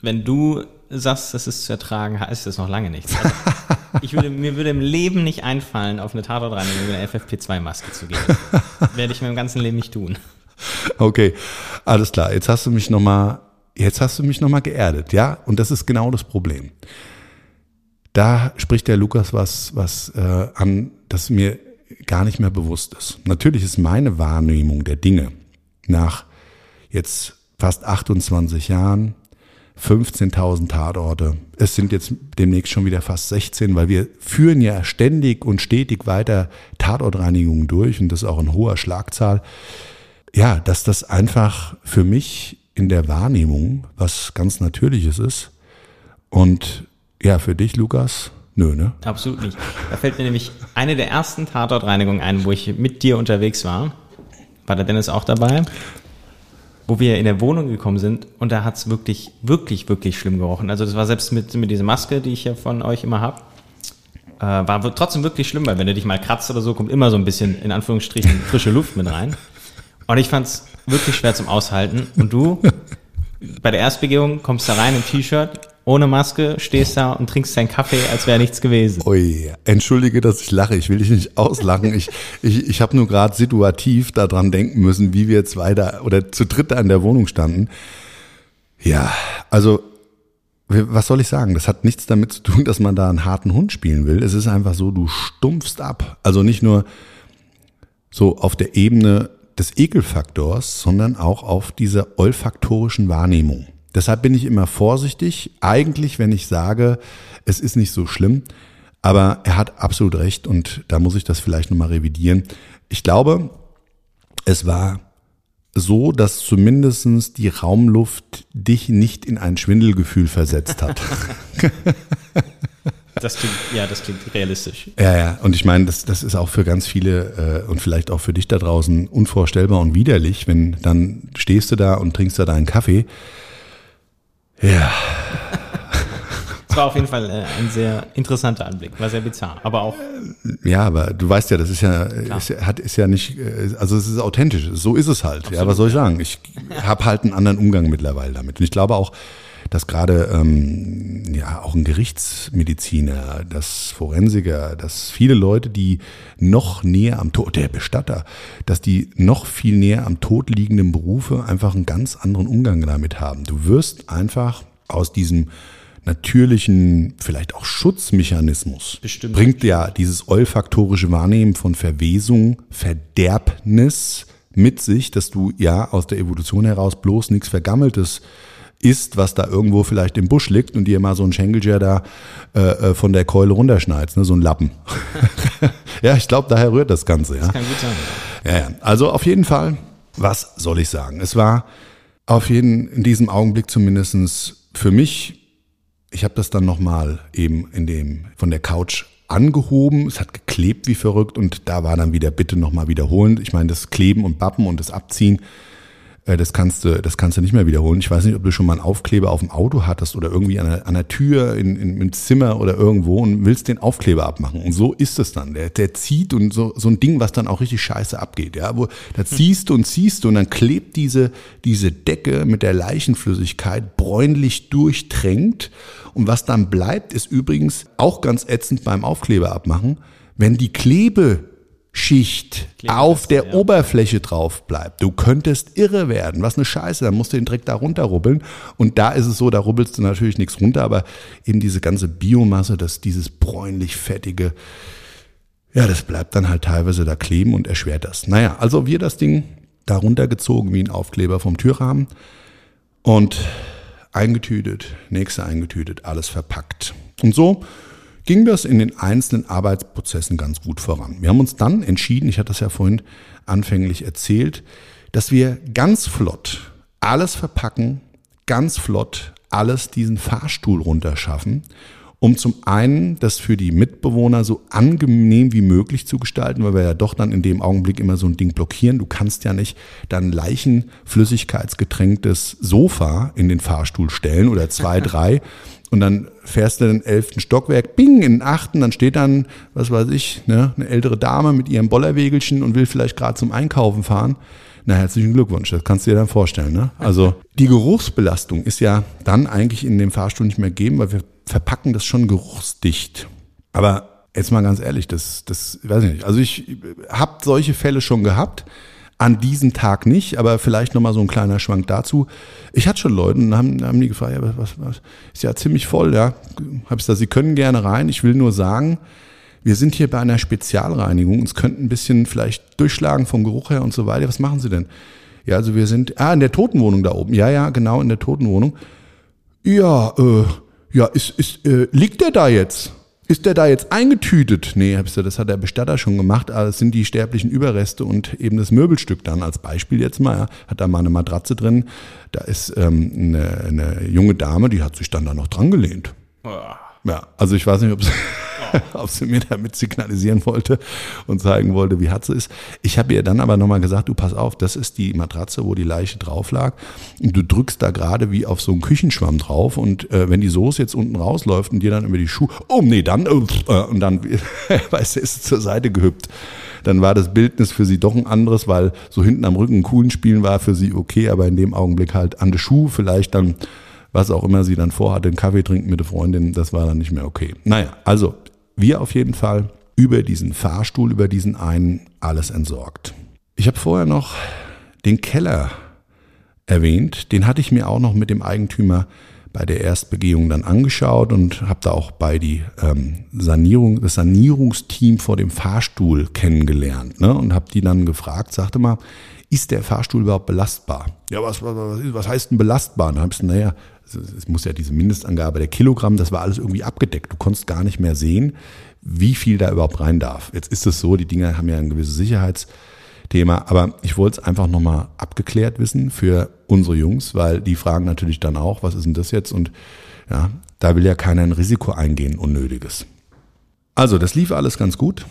wenn du sagst, das ist zu ertragen, heißt das noch lange nichts. Also ich würde, mir würde im Leben nicht einfallen, auf eine Tatortreinigung mit einer FFP2-Maske zu gehen. Werde ich mir im ganzen Leben nicht tun. Okay, alles klar. Jetzt hast du mich nochmal, jetzt hast du mich noch mal geerdet, ja? Und das ist genau das Problem. Da spricht der Lukas was, was äh, an, das mir gar nicht mehr bewusst ist. Natürlich ist meine Wahrnehmung der Dinge nach jetzt fast 28 Jahren 15.000 Tatorte. Es sind jetzt demnächst schon wieder fast 16, weil wir führen ja ständig und stetig weiter Tatortreinigungen durch und das ist auch in hoher Schlagzahl. Ja, dass das einfach für mich in der Wahrnehmung was ganz Natürliches ist. Und ja, für dich, Lukas, nö, ne? Absolut nicht. Da fällt mir nämlich eine der ersten Tatortreinigungen ein, wo ich mit dir unterwegs war. War der Dennis auch dabei? Wo wir in der Wohnung gekommen sind und da hat's wirklich, wirklich, wirklich schlimm gerochen. Also das war selbst mit, mit dieser Maske, die ich ja von euch immer hab, äh, war trotzdem wirklich schlimm, weil wenn du dich mal kratzt oder so, kommt immer so ein bisschen, in Anführungsstrichen, frische Luft mit rein. Und ich fand's wirklich schwer zum Aushalten. Und du, bei der Erstbegehung, kommst da rein im T-Shirt, ohne Maske, stehst da und trinkst deinen Kaffee, als wäre nichts gewesen. Ui, entschuldige, dass ich lache. Ich will dich nicht auslachen. Ich, ich, ich habe nur gerade situativ daran denken müssen, wie wir jetzt weiter oder zu dritt an der Wohnung standen. Ja, also was soll ich sagen? Das hat nichts damit zu tun, dass man da einen harten Hund spielen will. Es ist einfach so, du stumpfst ab. Also nicht nur so auf der Ebene des Ekelfaktors, sondern auch auf dieser olfaktorischen Wahrnehmung. Deshalb bin ich immer vorsichtig. Eigentlich, wenn ich sage, es ist nicht so schlimm. Aber er hat absolut recht und da muss ich das vielleicht nochmal revidieren. Ich glaube, es war so, dass zumindestens die Raumluft dich nicht in ein Schwindelgefühl versetzt hat. Das klingt, ja, das klingt realistisch. Ja, ja. Und ich meine, das, das ist auch für ganz viele äh, und vielleicht auch für dich da draußen unvorstellbar und widerlich, wenn dann stehst du da und trinkst da deinen Kaffee ja. Es war auf jeden Fall äh, ein sehr interessanter Anblick, war sehr bizarr, aber auch. Ja, aber du weißt ja, das ist ja, ist, hat, ist ja nicht, äh, also es ist authentisch. So ist es halt. ja, was soll ich sagen? Ich habe halt einen anderen Umgang mittlerweile damit. Und ich glaube auch, dass gerade ähm, ja auch ein Gerichtsmediziner, das Forensiker, dass viele Leute, die noch näher am Tod, der Bestatter, dass die noch viel näher am Tod liegenden Berufe einfach einen ganz anderen Umgang damit haben. Du wirst einfach aus diesem natürlichen, vielleicht auch Schutzmechanismus, Bestimmt. bringt ja dieses olfaktorische Wahrnehmen von Verwesung, Verderbnis mit sich, dass du ja aus der Evolution heraus bloß nichts Vergammeltes isst, was da irgendwo vielleicht im Busch liegt und dir mal so ein Schenkelger da äh, äh, von der Keule runterschneidest, ne, so ein Lappen. ja, ich glaube, daher rührt das Ganze. Ja. Kann gut sein. Ja, ja. Also auf jeden Fall, was soll ich sagen? Es war auf jeden, in diesem Augenblick zumindestens für mich, ich habe das dann nochmal eben in dem, von der Couch angehoben, es hat geklebt wie verrückt und da war dann wieder bitte nochmal wiederholen. Ich meine, das Kleben und Bappen und das Abziehen, das kannst du, das kannst du nicht mehr wiederholen. Ich weiß nicht, ob du schon mal einen Aufkleber auf dem Auto hattest oder irgendwie an der, an der Tür in, in, im Zimmer oder irgendwo und willst den Aufkleber abmachen. Und so ist es dann. Der, der zieht und so, so ein Ding, was dann auch richtig scheiße abgeht. Ja, wo da ziehst du und ziehst du und dann klebt diese, diese Decke mit der Leichenflüssigkeit bräunlich durchtränkt. Und was dann bleibt, ist übrigens auch ganz ätzend beim Aufkleber abmachen, wenn die Klebe Schicht auf der ja. Oberfläche drauf bleibt. Du könntest irre werden. Was eine Scheiße. Dann musst du den Dreck da runterrubbeln. Und da ist es so, da rubbelst du natürlich nichts runter, aber eben diese ganze Biomasse, das, dieses bräunlich-fettige, ja, das bleibt dann halt teilweise da kleben und erschwert das. Naja, also wir das Ding da runtergezogen wie ein Aufkleber vom Türrahmen und eingetütet, nächste eingetütet, alles verpackt. Und so ging das in den einzelnen Arbeitsprozessen ganz gut voran. Wir haben uns dann entschieden, ich hatte das ja vorhin anfänglich erzählt, dass wir ganz flott alles verpacken, ganz flott alles diesen Fahrstuhl runterschaffen, um zum einen das für die Mitbewohner so angenehm wie möglich zu gestalten, weil wir ja doch dann in dem Augenblick immer so ein Ding blockieren. Du kannst ja nicht dann leichenflüssigkeitsgetränktes Sofa in den Fahrstuhl stellen oder zwei, drei und dann fährst du den elften Stockwerk, bing, in den achten, dann steht dann, was weiß ich, ne, eine ältere Dame mit ihrem Bollerwägelchen und will vielleicht gerade zum Einkaufen fahren. Na, herzlichen Glückwunsch, das kannst du dir dann vorstellen. Ne? Also die Geruchsbelastung ist ja dann eigentlich in dem Fahrstuhl nicht mehr gegeben, weil wir verpacken das schon geruchsdicht. Aber jetzt mal ganz ehrlich, das, das weiß ich nicht. Also ich habe solche Fälle schon gehabt. An diesem Tag nicht, aber vielleicht nochmal so ein kleiner Schwank dazu. Ich hatte schon Leute und haben, haben die gefragt, ja, was, was, ist ja ziemlich voll, ja. Hab ich gesagt, sie können gerne rein. Ich will nur sagen, wir sind hier bei einer Spezialreinigung. Uns könnten ein bisschen vielleicht durchschlagen vom Geruch her und so weiter. Was machen Sie denn? Ja, also wir sind, ah, in der Totenwohnung da oben. Ja, ja, genau, in der Totenwohnung. Ja, äh, ja, ist, ist, äh, liegt der da jetzt? Ist der da jetzt eingetütet? Nee, das hat der Bestatter schon gemacht, aber es sind die sterblichen Überreste und eben das Möbelstück dann als Beispiel jetzt mal. Hat da mal eine Matratze drin. Da ist ähm, eine, eine junge Dame, die hat sich dann da noch dran gelehnt. Ja, also ich weiß nicht, ob sie, ob sie mir damit signalisieren wollte und zeigen wollte, wie hart sie ist. Ich habe ihr dann aber nochmal gesagt, du pass auf, das ist die Matratze, wo die Leiche drauf lag. Und du drückst da gerade wie auf so einen Küchenschwamm drauf und äh, wenn die Soße jetzt unten rausläuft und dir dann über die Schuhe, oh nee, dann, äh, und dann, weißt du, ist es zur Seite gehüpft. Dann war das Bildnis für sie doch ein anderes, weil so hinten am Rücken coolen Spielen war für sie okay, aber in dem Augenblick halt an der Schuh vielleicht dann was auch immer sie dann vorhatte, einen Kaffee trinken mit der Freundin, das war dann nicht mehr okay. Naja, also wir auf jeden Fall über diesen Fahrstuhl, über diesen einen alles entsorgt. Ich habe vorher noch den Keller erwähnt, den hatte ich mir auch noch mit dem Eigentümer bei der Erstbegehung dann angeschaut und habe da auch bei die ähm, Sanierung, das Sanierungsteam vor dem Fahrstuhl kennengelernt ne? und habe die dann gefragt, sagte mal, ist der Fahrstuhl überhaupt belastbar? Ja, was, was, was heißt denn belastbar? Dann habe ich gesagt, naja, es muss ja diese Mindestangabe der Kilogramm, das war alles irgendwie abgedeckt. Du konntest gar nicht mehr sehen, wie viel da überhaupt rein darf. Jetzt ist es so, die Dinger haben ja ein gewisses Sicherheitsthema, aber ich wollte es einfach nochmal abgeklärt wissen für unsere Jungs, weil die fragen natürlich dann auch, was ist denn das jetzt? Und ja, da will ja keiner ein Risiko eingehen, unnötiges. Also, das lief alles ganz gut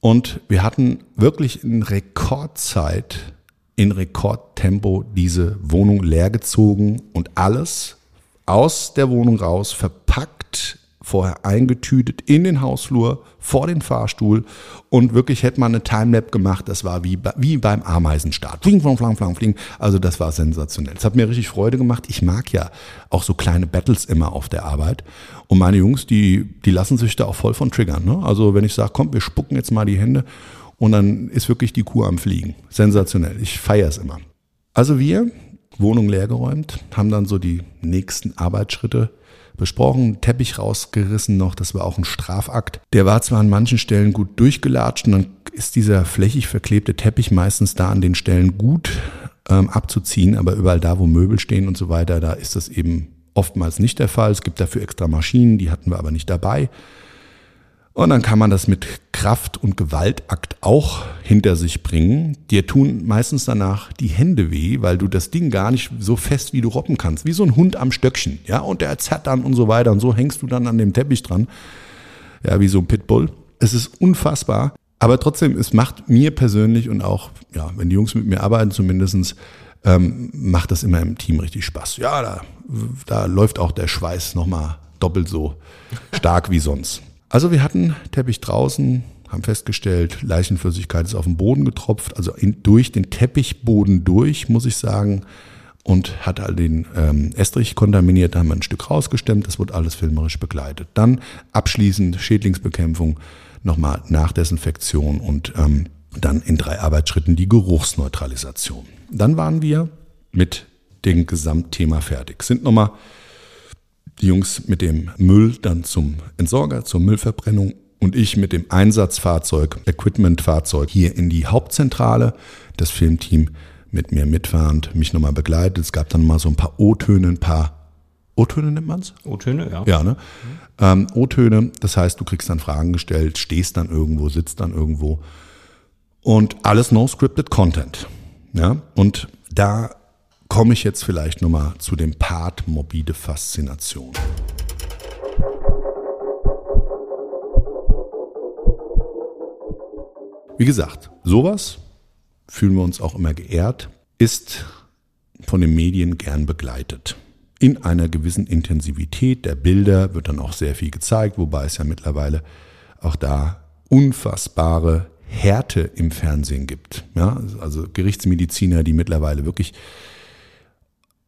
und wir hatten wirklich in Rekordzeit, in Rekordtempo diese Wohnung leergezogen und alles aus der Wohnung raus, verpackt vorher eingetütet in den Hausflur, vor den Fahrstuhl und wirklich hätte man eine Timelap gemacht, das war wie, wie beim Ameisenstart. Fling, flang, flang, flang, fling. Also das war sensationell. Es hat mir richtig Freude gemacht. Ich mag ja auch so kleine Battles immer auf der Arbeit. Und meine Jungs, die, die lassen sich da auch voll von triggern. Ne? Also wenn ich sage, komm, wir spucken jetzt mal die Hände und dann ist wirklich die Kuh am Fliegen. Sensationell. Ich feiere es immer. Also wir, Wohnung leergeräumt, haben dann so die nächsten Arbeitsschritte besprochen, Teppich rausgerissen noch, das war auch ein Strafakt. Der war zwar an manchen Stellen gut durchgelatscht und dann ist dieser flächig verklebte Teppich meistens da an den Stellen gut ähm, abzuziehen, aber überall da, wo Möbel stehen und so weiter, da ist das eben oftmals nicht der Fall. Es gibt dafür extra Maschinen, die hatten wir aber nicht dabei. Und dann kann man das mit Kraft- und Gewaltakt auch hinter sich bringen. Dir tun meistens danach die Hände weh, weil du das Ding gar nicht so fest wie du robben kannst. Wie so ein Hund am Stöckchen. Ja, und der zerrt dann und so weiter. Und so hängst du dann an dem Teppich dran. Ja, wie so ein Pitbull. Es ist unfassbar. Aber trotzdem, es macht mir persönlich und auch, ja, wenn die Jungs mit mir arbeiten zumindestens ähm, macht das immer im Team richtig Spaß. Ja, da, da läuft auch der Schweiß nochmal doppelt so stark wie sonst. Also wir hatten Teppich draußen, haben festgestellt, Leichenflüssigkeit ist auf den Boden getropft, also in, durch den Teppichboden durch, muss ich sagen, und hat all den ähm, Estrich kontaminiert, da haben wir ein Stück rausgestemmt, das wurde alles filmerisch begleitet. Dann abschließend Schädlingsbekämpfung, nochmal Nachdesinfektion und ähm, dann in drei Arbeitsschritten die Geruchsneutralisation. Dann waren wir mit dem Gesamtthema fertig, sind nochmal die Jungs mit dem Müll dann zum Entsorger, zur Müllverbrennung und ich mit dem Einsatzfahrzeug, Equipmentfahrzeug hier in die Hauptzentrale. Das Filmteam mit mir mitfahrend, mich nochmal begleitet. Es gab dann mal so ein paar O-Töne, ein paar O-Töne nennt man's? O-Töne, ja. Ja, ne? Mhm. Ähm, O-Töne, das heißt, du kriegst dann Fragen gestellt, stehst dann irgendwo, sitzt dann irgendwo und alles no scripted Content. Ja, und da komme ich jetzt vielleicht nochmal zu dem Part morbide Faszination. Wie gesagt, sowas fühlen wir uns auch immer geehrt, ist von den Medien gern begleitet. In einer gewissen Intensivität der Bilder wird dann auch sehr viel gezeigt, wobei es ja mittlerweile auch da unfassbare Härte im Fernsehen gibt. Ja, also Gerichtsmediziner, die mittlerweile wirklich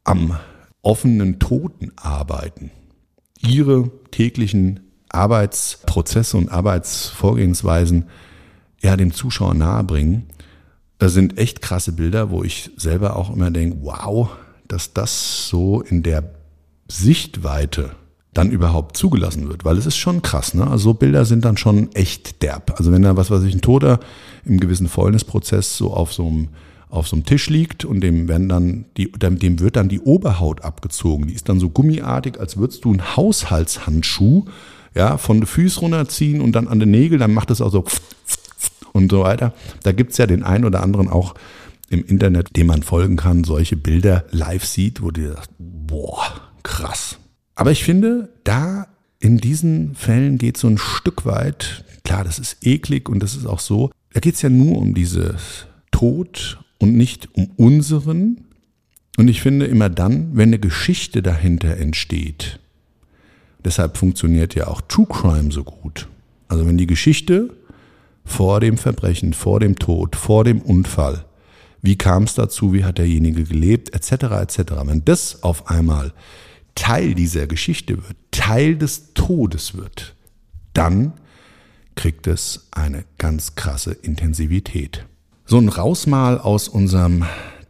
am offenen Toten arbeiten, ihre täglichen Arbeitsprozesse und Arbeitsvorgehensweisen ja dem Zuschauer nahebringen. Das sind echt krasse Bilder, wo ich selber auch immer denke, wow, dass das so in der Sichtweite dann überhaupt zugelassen wird, weil es ist schon krass, ne? Also so Bilder sind dann schon echt derb. Also wenn da was weiß ich ein Toter im gewissen Fäulnisprozess so auf so einem auf so einem Tisch liegt und dem werden dann die, dem wird dann die Oberhaut abgezogen. Die ist dann so gummiartig, als würdest du einen Haushaltshandschuh ja, von den Füßen runterziehen und dann an den Nägel, dann macht es auch so und so weiter. Da gibt's ja den einen oder anderen auch im Internet, dem man folgen kann, solche Bilder live sieht, wo dir sagt, boah, krass. Aber ich finde, da in diesen Fällen geht so ein Stück weit, klar, das ist eklig und das ist auch so, da geht's ja nur um dieses Tod und nicht um unseren. Und ich finde immer dann, wenn eine Geschichte dahinter entsteht, deshalb funktioniert ja auch True Crime so gut. Also wenn die Geschichte vor dem Verbrechen, vor dem Tod, vor dem Unfall, wie kam es dazu, wie hat derjenige gelebt, etc., etc. Wenn das auf einmal Teil dieser Geschichte wird, Teil des Todes wird, dann kriegt es eine ganz krasse Intensivität. So ein Rausmal aus unserem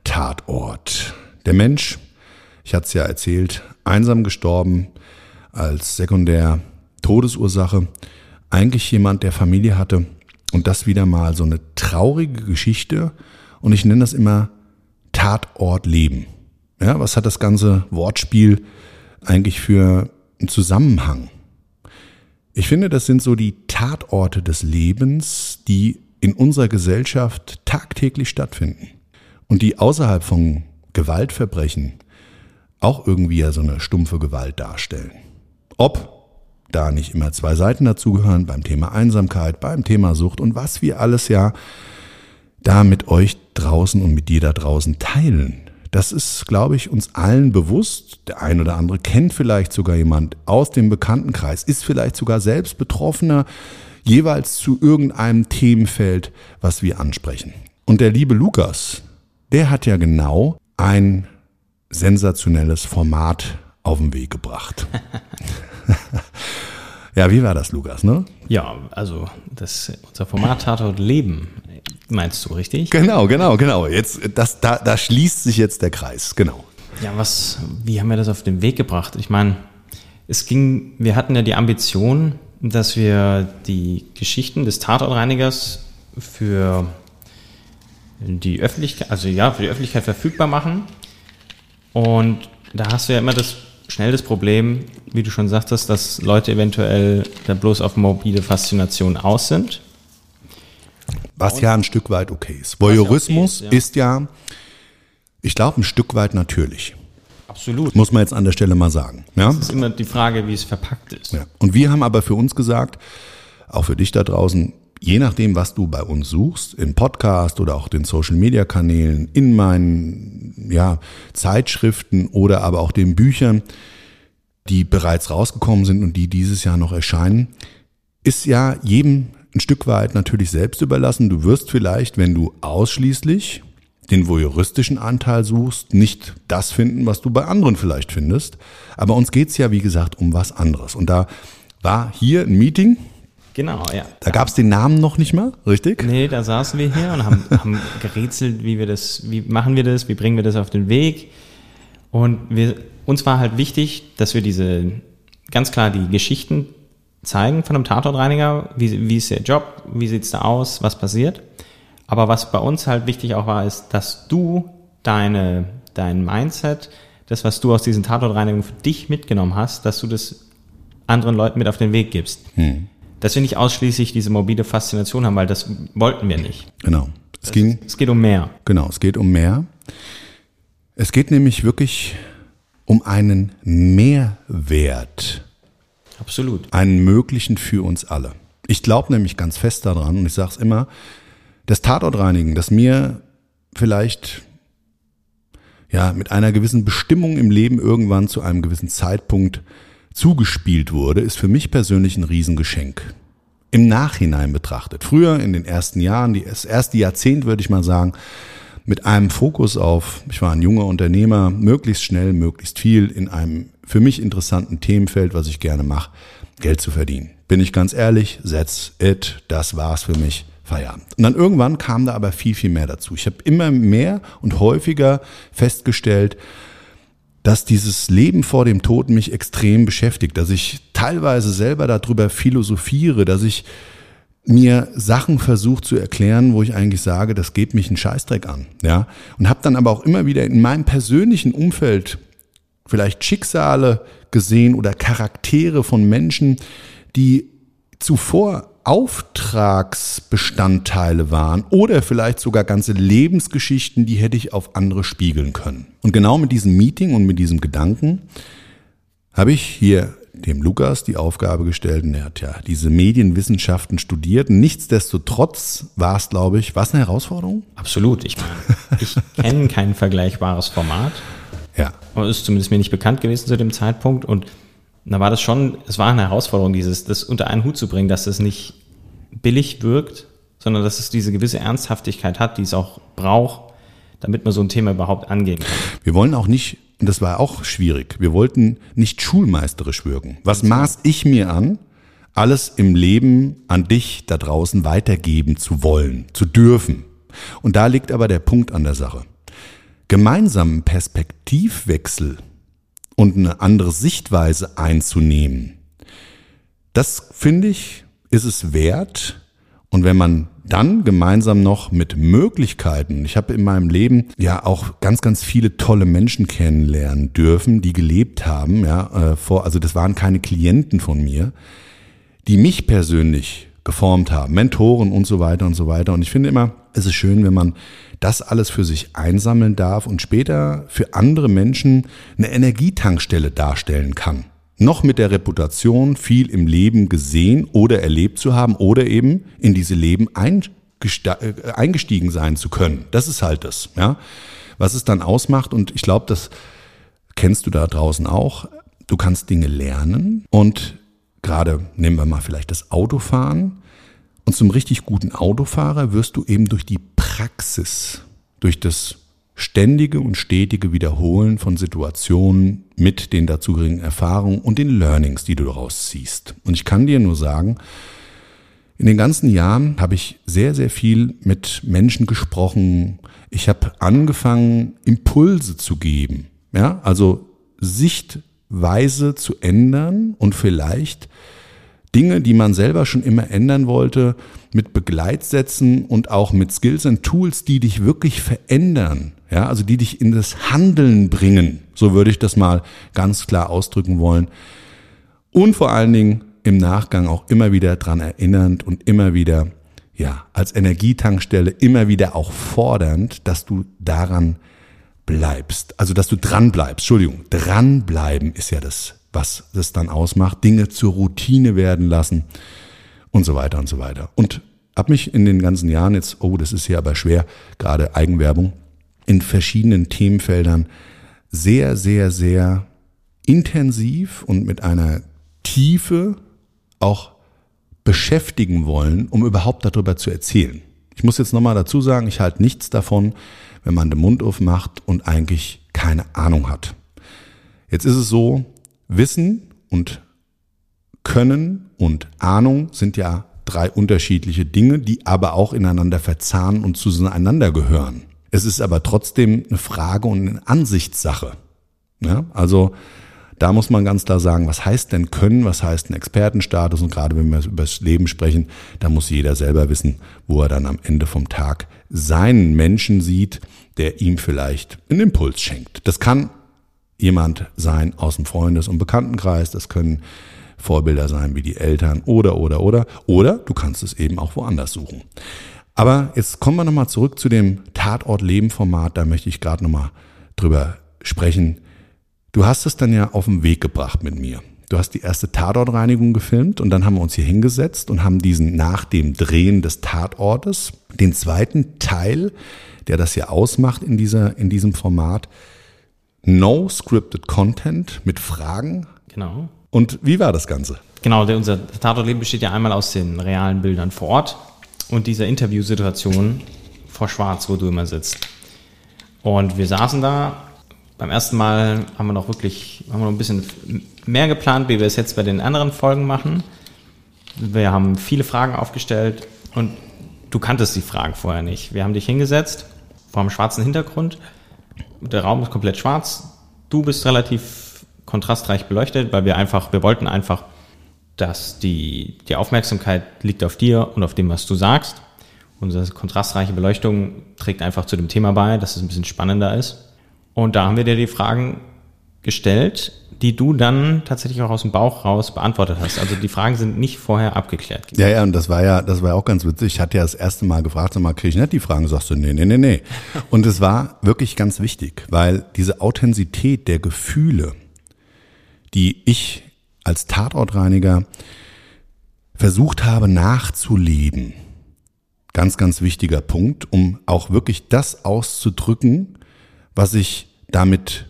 Tatort. Der Mensch, ich hatte es ja erzählt, einsam gestorben als sekundär Todesursache. Eigentlich jemand, der Familie hatte. Und das wieder mal so eine traurige Geschichte. Und ich nenne das immer Tatortleben. Ja, was hat das ganze Wortspiel eigentlich für einen Zusammenhang? Ich finde, das sind so die Tatorte des Lebens, die in unserer Gesellschaft tagtäglich stattfinden und die außerhalb von Gewaltverbrechen auch irgendwie ja so eine stumpfe Gewalt darstellen. Ob da nicht immer zwei Seiten dazugehören beim Thema Einsamkeit, beim Thema Sucht und was wir alles ja da mit euch draußen und mit dir da draußen teilen Das ist, glaube ich, uns allen bewusst. Der ein oder andere kennt vielleicht sogar jemand aus dem Bekanntenkreis, ist vielleicht sogar selbst Betroffener, jeweils zu irgendeinem Themenfeld, was wir ansprechen. Und der liebe Lukas, der hat ja genau ein sensationelles Format auf den Weg gebracht. ja, wie war das, Lukas, ne? Ja, also das, unser Format Tatort Leben, meinst du, richtig? Genau, genau, genau. Jetzt, das, da, da schließt sich jetzt der Kreis, genau. Ja, was, wie haben wir das auf den Weg gebracht? Ich meine, es ging, wir hatten ja die Ambition, dass wir die Geschichten des Tatortreinigers für die Öffentlichkeit, also ja, für die Öffentlichkeit verfügbar machen. Und da hast du ja immer das schnell das Problem, wie du schon sagtest, dass Leute eventuell da bloß auf mobile Faszination aus sind. Was ja ein Stück weit okay ist. Voyeurismus okay ist, ja. ist ja, ich glaube, ein Stück weit natürlich. Absolut. Muss man jetzt an der Stelle mal sagen. Ja? Es ist immer die Frage, wie es verpackt ist. Ja. Und wir haben aber für uns gesagt, auch für dich da draußen, je nachdem, was du bei uns suchst, im Podcast oder auch den Social Media Kanälen, in meinen ja, Zeitschriften oder aber auch den Büchern, die bereits rausgekommen sind und die dieses Jahr noch erscheinen, ist ja jedem ein Stück weit natürlich selbst überlassen. Du wirst vielleicht, wenn du ausschließlich den voyeuristischen Anteil suchst, nicht das finden, was du bei anderen vielleicht findest. Aber uns geht's ja, wie gesagt, um was anderes. Und da war hier ein Meeting. Genau, ja. Da gab's den Namen noch nicht mal, richtig? Nee, da saßen wir hier und haben, haben gerätselt, wie wir das, wie machen wir das, wie bringen wir das auf den Weg. Und wir, uns war halt wichtig, dass wir diese, ganz klar die Geschichten zeigen von einem Tatortreiniger, wie, wie ist der Job, wie sieht's da aus, was passiert. Aber was bei uns halt wichtig auch war, ist, dass du deine, dein Mindset, das, was du aus diesen Tatortreinigungen für dich mitgenommen hast, dass du das anderen Leuten mit auf den Weg gibst. Hm. Dass wir nicht ausschließlich diese mobile Faszination haben, weil das wollten wir nicht. Genau. Es Das ging, es geht um mehr. genau, es geht um mehr. Es geht nämlich wirklich um einen Mehrwert. Absolut. einen möglichen für uns alle. Ich glaube nämlich ganz fest daran und ich sage es immer, das Tatortreinigen, das mir vielleicht ja mit einer gewissen Bestimmung im Leben irgendwann zu einem gewissen Zeitpunkt zugespielt wurde, ist für mich persönlich ein Riesengeschenk. Im Nachhinein betrachtet. Früher in den ersten Jahren, das erste Jahrzehnt würde ich mal sagen, mit einem Fokus auf, ich war ein junger Unternehmer, möglichst schnell, möglichst viel in einem für mich interessanten Themenfeld, was ich gerne mache, Geld zu verdienen. Bin ich ganz ehrlich, that's it, das war's für mich, Feierabend. Und dann irgendwann kam da aber viel, viel mehr dazu. Ich habe immer mehr und häufiger festgestellt, dass dieses Leben vor dem Tod mich extrem beschäftigt, dass ich teilweise selber darüber philosophiere, dass ich mir Sachen versucht zu erklären, wo ich eigentlich sage, das geht mich einen Scheißdreck an, ja, und habe dann aber auch immer wieder in meinem persönlichen Umfeld vielleicht Schicksale gesehen oder Charaktere von Menschen, die zuvor Auftragsbestandteile waren oder vielleicht sogar ganze Lebensgeschichten, die hätte ich auf andere spiegeln können. Und genau mit diesem Meeting und mit diesem Gedanken habe ich hier dem Lukas die Aufgabe gestellt, und er hat ja diese Medienwissenschaften studiert. Nichtsdestotrotz war es, glaube ich, war es eine Herausforderung? Absolut. Ich, ich kenne kein vergleichbares Format. Ja. Ist zumindest mir nicht bekannt gewesen zu dem Zeitpunkt. Und da war das schon, es war eine Herausforderung, dieses, das unter einen Hut zu bringen, dass es nicht billig wirkt, sondern dass es diese gewisse Ernsthaftigkeit hat, die es auch braucht, damit man so ein Thema überhaupt angehen kann. Wir wollen auch nicht, und das war auch schwierig, wir wollten nicht schulmeisterisch wirken. Was maß ich mir an, alles im Leben an dich da draußen weitergeben zu wollen, zu dürfen? Und da liegt aber der Punkt an der Sache. Gemeinsamen Perspektivwechsel und eine andere Sichtweise einzunehmen, das finde ich, ist es wert. Und wenn man dann gemeinsam noch mit Möglichkeiten, ich habe in meinem Leben ja auch ganz, ganz viele tolle Menschen kennenlernen dürfen, die gelebt haben, ja, äh, vor, also das waren keine Klienten von mir, die mich persönlich geformt haben, Mentoren und so weiter und so weiter. Und ich finde immer, es ist schön, wenn man das alles für sich einsammeln darf und später für andere Menschen eine Energietankstelle darstellen kann noch mit der Reputation, viel im Leben gesehen oder erlebt zu haben oder eben in diese Leben eingestiegen sein zu können. Das ist halt das, ja. Was es dann ausmacht, und ich glaube, das kennst du da draußen auch, du kannst Dinge lernen und gerade nehmen wir mal vielleicht das Autofahren. Und zum richtig guten Autofahrer wirst du eben durch die Praxis, durch das ständige und stetige Wiederholen von Situationen mit den dazugehörigen Erfahrungen und den Learnings, die du daraus ziehst. Und ich kann dir nur sagen, in den ganzen Jahren habe ich sehr, sehr viel mit Menschen gesprochen. Ich habe angefangen, Impulse zu geben. Ja, also Sichtweise zu ändern und vielleicht Dinge, die man selber schon immer ändern wollte, mit Begleitsätzen und auch mit Skills und Tools, die dich wirklich verändern, ja, also die dich in das Handeln bringen. So würde ich das mal ganz klar ausdrücken wollen. Und vor allen Dingen im Nachgang auch immer wieder dran erinnernd und immer wieder, ja, als Energietankstelle immer wieder auch fordernd, dass du daran bleibst. Also, dass du dran bleibst. Entschuldigung, dranbleiben ist ja das, was das dann ausmacht. Dinge zur Routine werden lassen und so weiter und so weiter. Und habe mich in den ganzen Jahren jetzt, oh, das ist hier aber schwer, gerade Eigenwerbung, in verschiedenen Themenfeldern sehr, sehr, sehr intensiv und mit einer Tiefe auch beschäftigen wollen, um überhaupt darüber zu erzählen. Ich muss jetzt nochmal dazu sagen, ich halte nichts davon, wenn man den Mund aufmacht und eigentlich keine Ahnung hat. Jetzt ist es so, Wissen und Können und Ahnung sind ja drei unterschiedliche Dinge, die aber auch ineinander verzahnen und zueinander gehören. Es ist aber trotzdem eine Frage und eine Ansichtssache. Ja, also da muss man ganz klar sagen, was heißt denn Können, was heißt ein Expertenstatus und gerade wenn wir über das Leben sprechen, da muss jeder selber wissen, wo er dann am Ende vom Tag seinen Menschen sieht, der ihm vielleicht einen Impuls schenkt. Das kann jemand sein aus dem Freundes- und Bekanntenkreis, das können Vorbilder sein wie die Eltern oder, oder, oder, oder du kannst es eben auch woanders suchen. Aber jetzt kommen wir nochmal zurück zu dem Tatort-Leben-Format, da möchte ich gerade nochmal drüber sprechen. Du hast es dann ja auf den Weg gebracht mit mir. Du hast die erste Tatortreinigung gefilmt und dann haben wir uns hier hingesetzt und haben diesen nach dem Drehen des Tatortes, den zweiten Teil, der das ja ausmacht in dieser, in diesem Format, No Scripted Content mit Fragen. Genau. Und wie war das Ganze? Genau, der, unser Tatortleben besteht ja einmal aus den realen Bildern vor Ort und dieser Interviewsituation vor Schwarz, wo du immer sitzt. Und wir saßen da. Beim ersten Mal haben wir noch wirklich, haben wir noch ein bisschen mehr geplant, wie wir es jetzt bei den anderen Folgen machen. Wir haben viele Fragen aufgestellt und du kanntest die Fragen vorher nicht. Wir haben dich hingesetzt vor einem schwarzen Hintergrund. Der Raum ist komplett schwarz. Du bist relativ kontrastreich beleuchtet, weil wir einfach, wir wollten einfach, dass die, die Aufmerksamkeit liegt auf dir und auf dem, was du sagst. Unsere kontrastreiche Beleuchtung trägt einfach zu dem Thema bei, dass es ein bisschen spannender ist. Und da haben wir dir die Fragen gestellt, die du dann tatsächlich auch aus dem Bauch raus beantwortet hast. Also die Fragen sind nicht vorher abgeklärt. Ja, ja, und das war ja, das war ja auch ganz witzig. Ich hatte ja das erste Mal gefragt, sag mal, kriege ich nicht die Fragen? Sagst du, nee, nee, nee, nee. Und es war wirklich ganz wichtig, weil diese Authentizität der Gefühle, die ich als Tatortreiniger versucht habe nachzuleben, ganz, ganz wichtiger Punkt, um auch wirklich das auszudrücken, was ich damit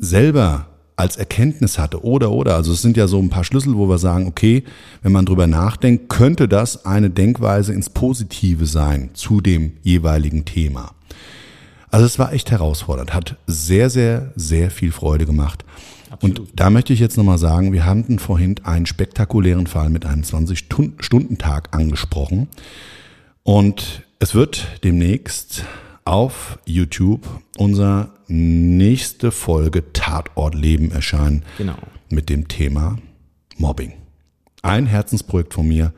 selber als Erkenntnis hatte oder oder also es sind ja so ein paar Schlüssel, wo wir sagen, okay, wenn man drüber nachdenkt, könnte das eine Denkweise ins Positive sein zu dem jeweiligen Thema. Also es war echt herausfordernd, hat sehr sehr sehr viel Freude gemacht. Absolut. Und da möchte ich jetzt nochmal sagen, wir hatten vorhin einen spektakulären Fall mit einem 20-Stunden-Tag angesprochen. Und es wird demnächst auf YouTube unser nächste Folge Tatortleben erscheinen. Genau. Mit dem Thema Mobbing. Ein Herzensprojekt von mir.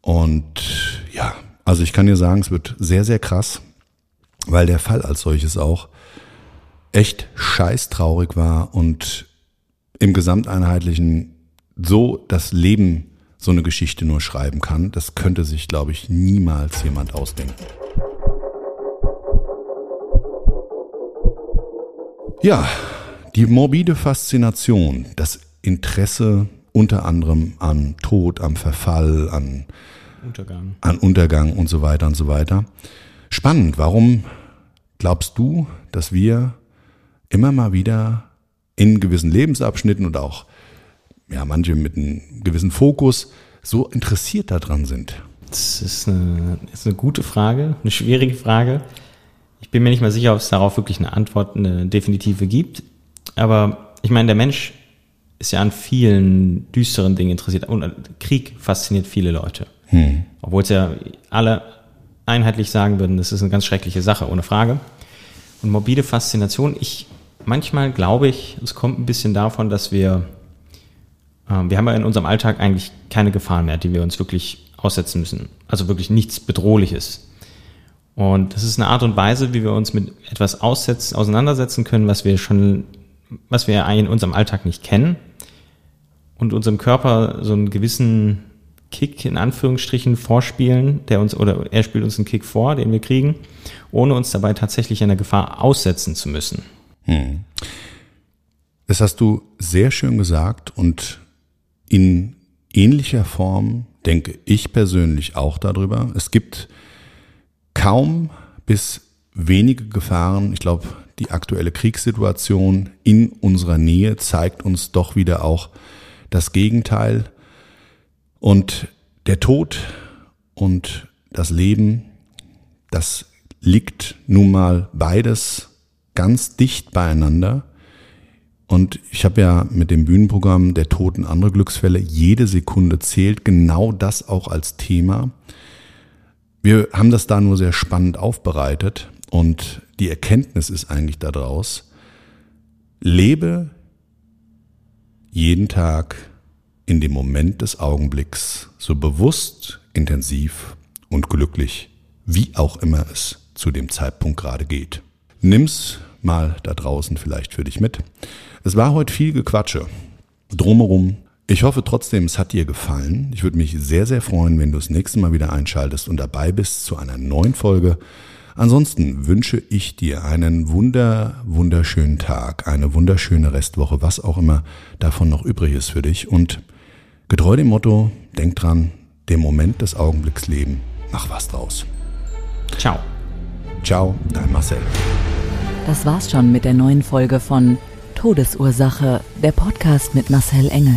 Und ja, also ich kann dir sagen, es wird sehr, sehr krass, weil der Fall als solches auch echt scheißtraurig war und im Gesamteinheitlichen so das Leben so eine Geschichte nur schreiben kann, das könnte sich, glaube ich, niemals jemand ausdenken. Ja, die morbide Faszination, das Interesse unter anderem an Tod, am Verfall, an Untergang. an Untergang und so weiter und so weiter. Spannend, warum glaubst du, dass wir immer mal wieder in gewissen Lebensabschnitten und auch ja, manche mit einem gewissen Fokus so interessiert daran sind? Das ist eine, ist eine gute Frage, eine schwierige Frage. Ich bin mir nicht mal sicher, ob es darauf wirklich eine Antwort, eine definitive gibt. Aber ich meine, der Mensch ist ja an vielen düsteren Dingen interessiert. Und Krieg fasziniert viele Leute. Hm. Obwohl es ja alle einheitlich sagen würden, das ist eine ganz schreckliche Sache, ohne Frage. Und morbide Faszination, ich manchmal glaube ich, es kommt ein bisschen davon, dass wir, äh, wir haben ja in unserem Alltag eigentlich keine Gefahren mehr, die wir uns wirklich aussetzen müssen. Also wirklich nichts Bedrohliches. Und das ist eine Art und Weise, wie wir uns mit etwas aussetzen, auseinandersetzen können, was wir schon, was wir in unserem Alltag nicht kennen und unserem Körper so einen gewissen Kick in Anführungsstrichen vorspielen, der uns oder er spielt uns einen Kick vor, den wir kriegen, ohne uns dabei tatsächlich einer Gefahr aussetzen zu müssen. Hm. Das hast du sehr schön gesagt und in ähnlicher Form denke ich persönlich auch darüber. Es gibt kaum bis wenige Gefahren. Ich glaube, die aktuelle Kriegssituation in unserer Nähe zeigt uns doch wieder auch das Gegenteil. Und der Tod und das Leben, das liegt nun mal beides ganz dicht beieinander. Und ich habe ja mit dem Bühnenprogramm Der Tod und andere Glücksfälle, jede Sekunde zählt, genau das auch als Thema. Wir haben das da nur sehr spannend aufbereitet und die Erkenntnis ist eigentlich daraus, lebe jeden Tag in dem Moment des Augenblicks so bewusst, intensiv und glücklich, wie auch immer es zu dem Zeitpunkt gerade geht. Nimm's mal da draußen vielleicht für dich mit. Es war heute viel Gequatsche. Drumherum. Ich hoffe trotzdem, es hat dir gefallen. Ich würde mich sehr, sehr freuen, wenn du das nächste Mal wieder einschaltest und dabei bist zu einer neuen Folge. Ansonsten wünsche ich dir einen wunder, wunderschönen Tag, eine wunderschöne Restwoche, was auch immer davon noch übrig ist für dich. Und Getreu dem Motto, denk dran, den Moment des Augenblicks leben, mach was draus. Ciao. Ciao, dein Marcel. Das war's schon mit der neuen Folge von Todesursache, der Podcast mit Marcel Engel,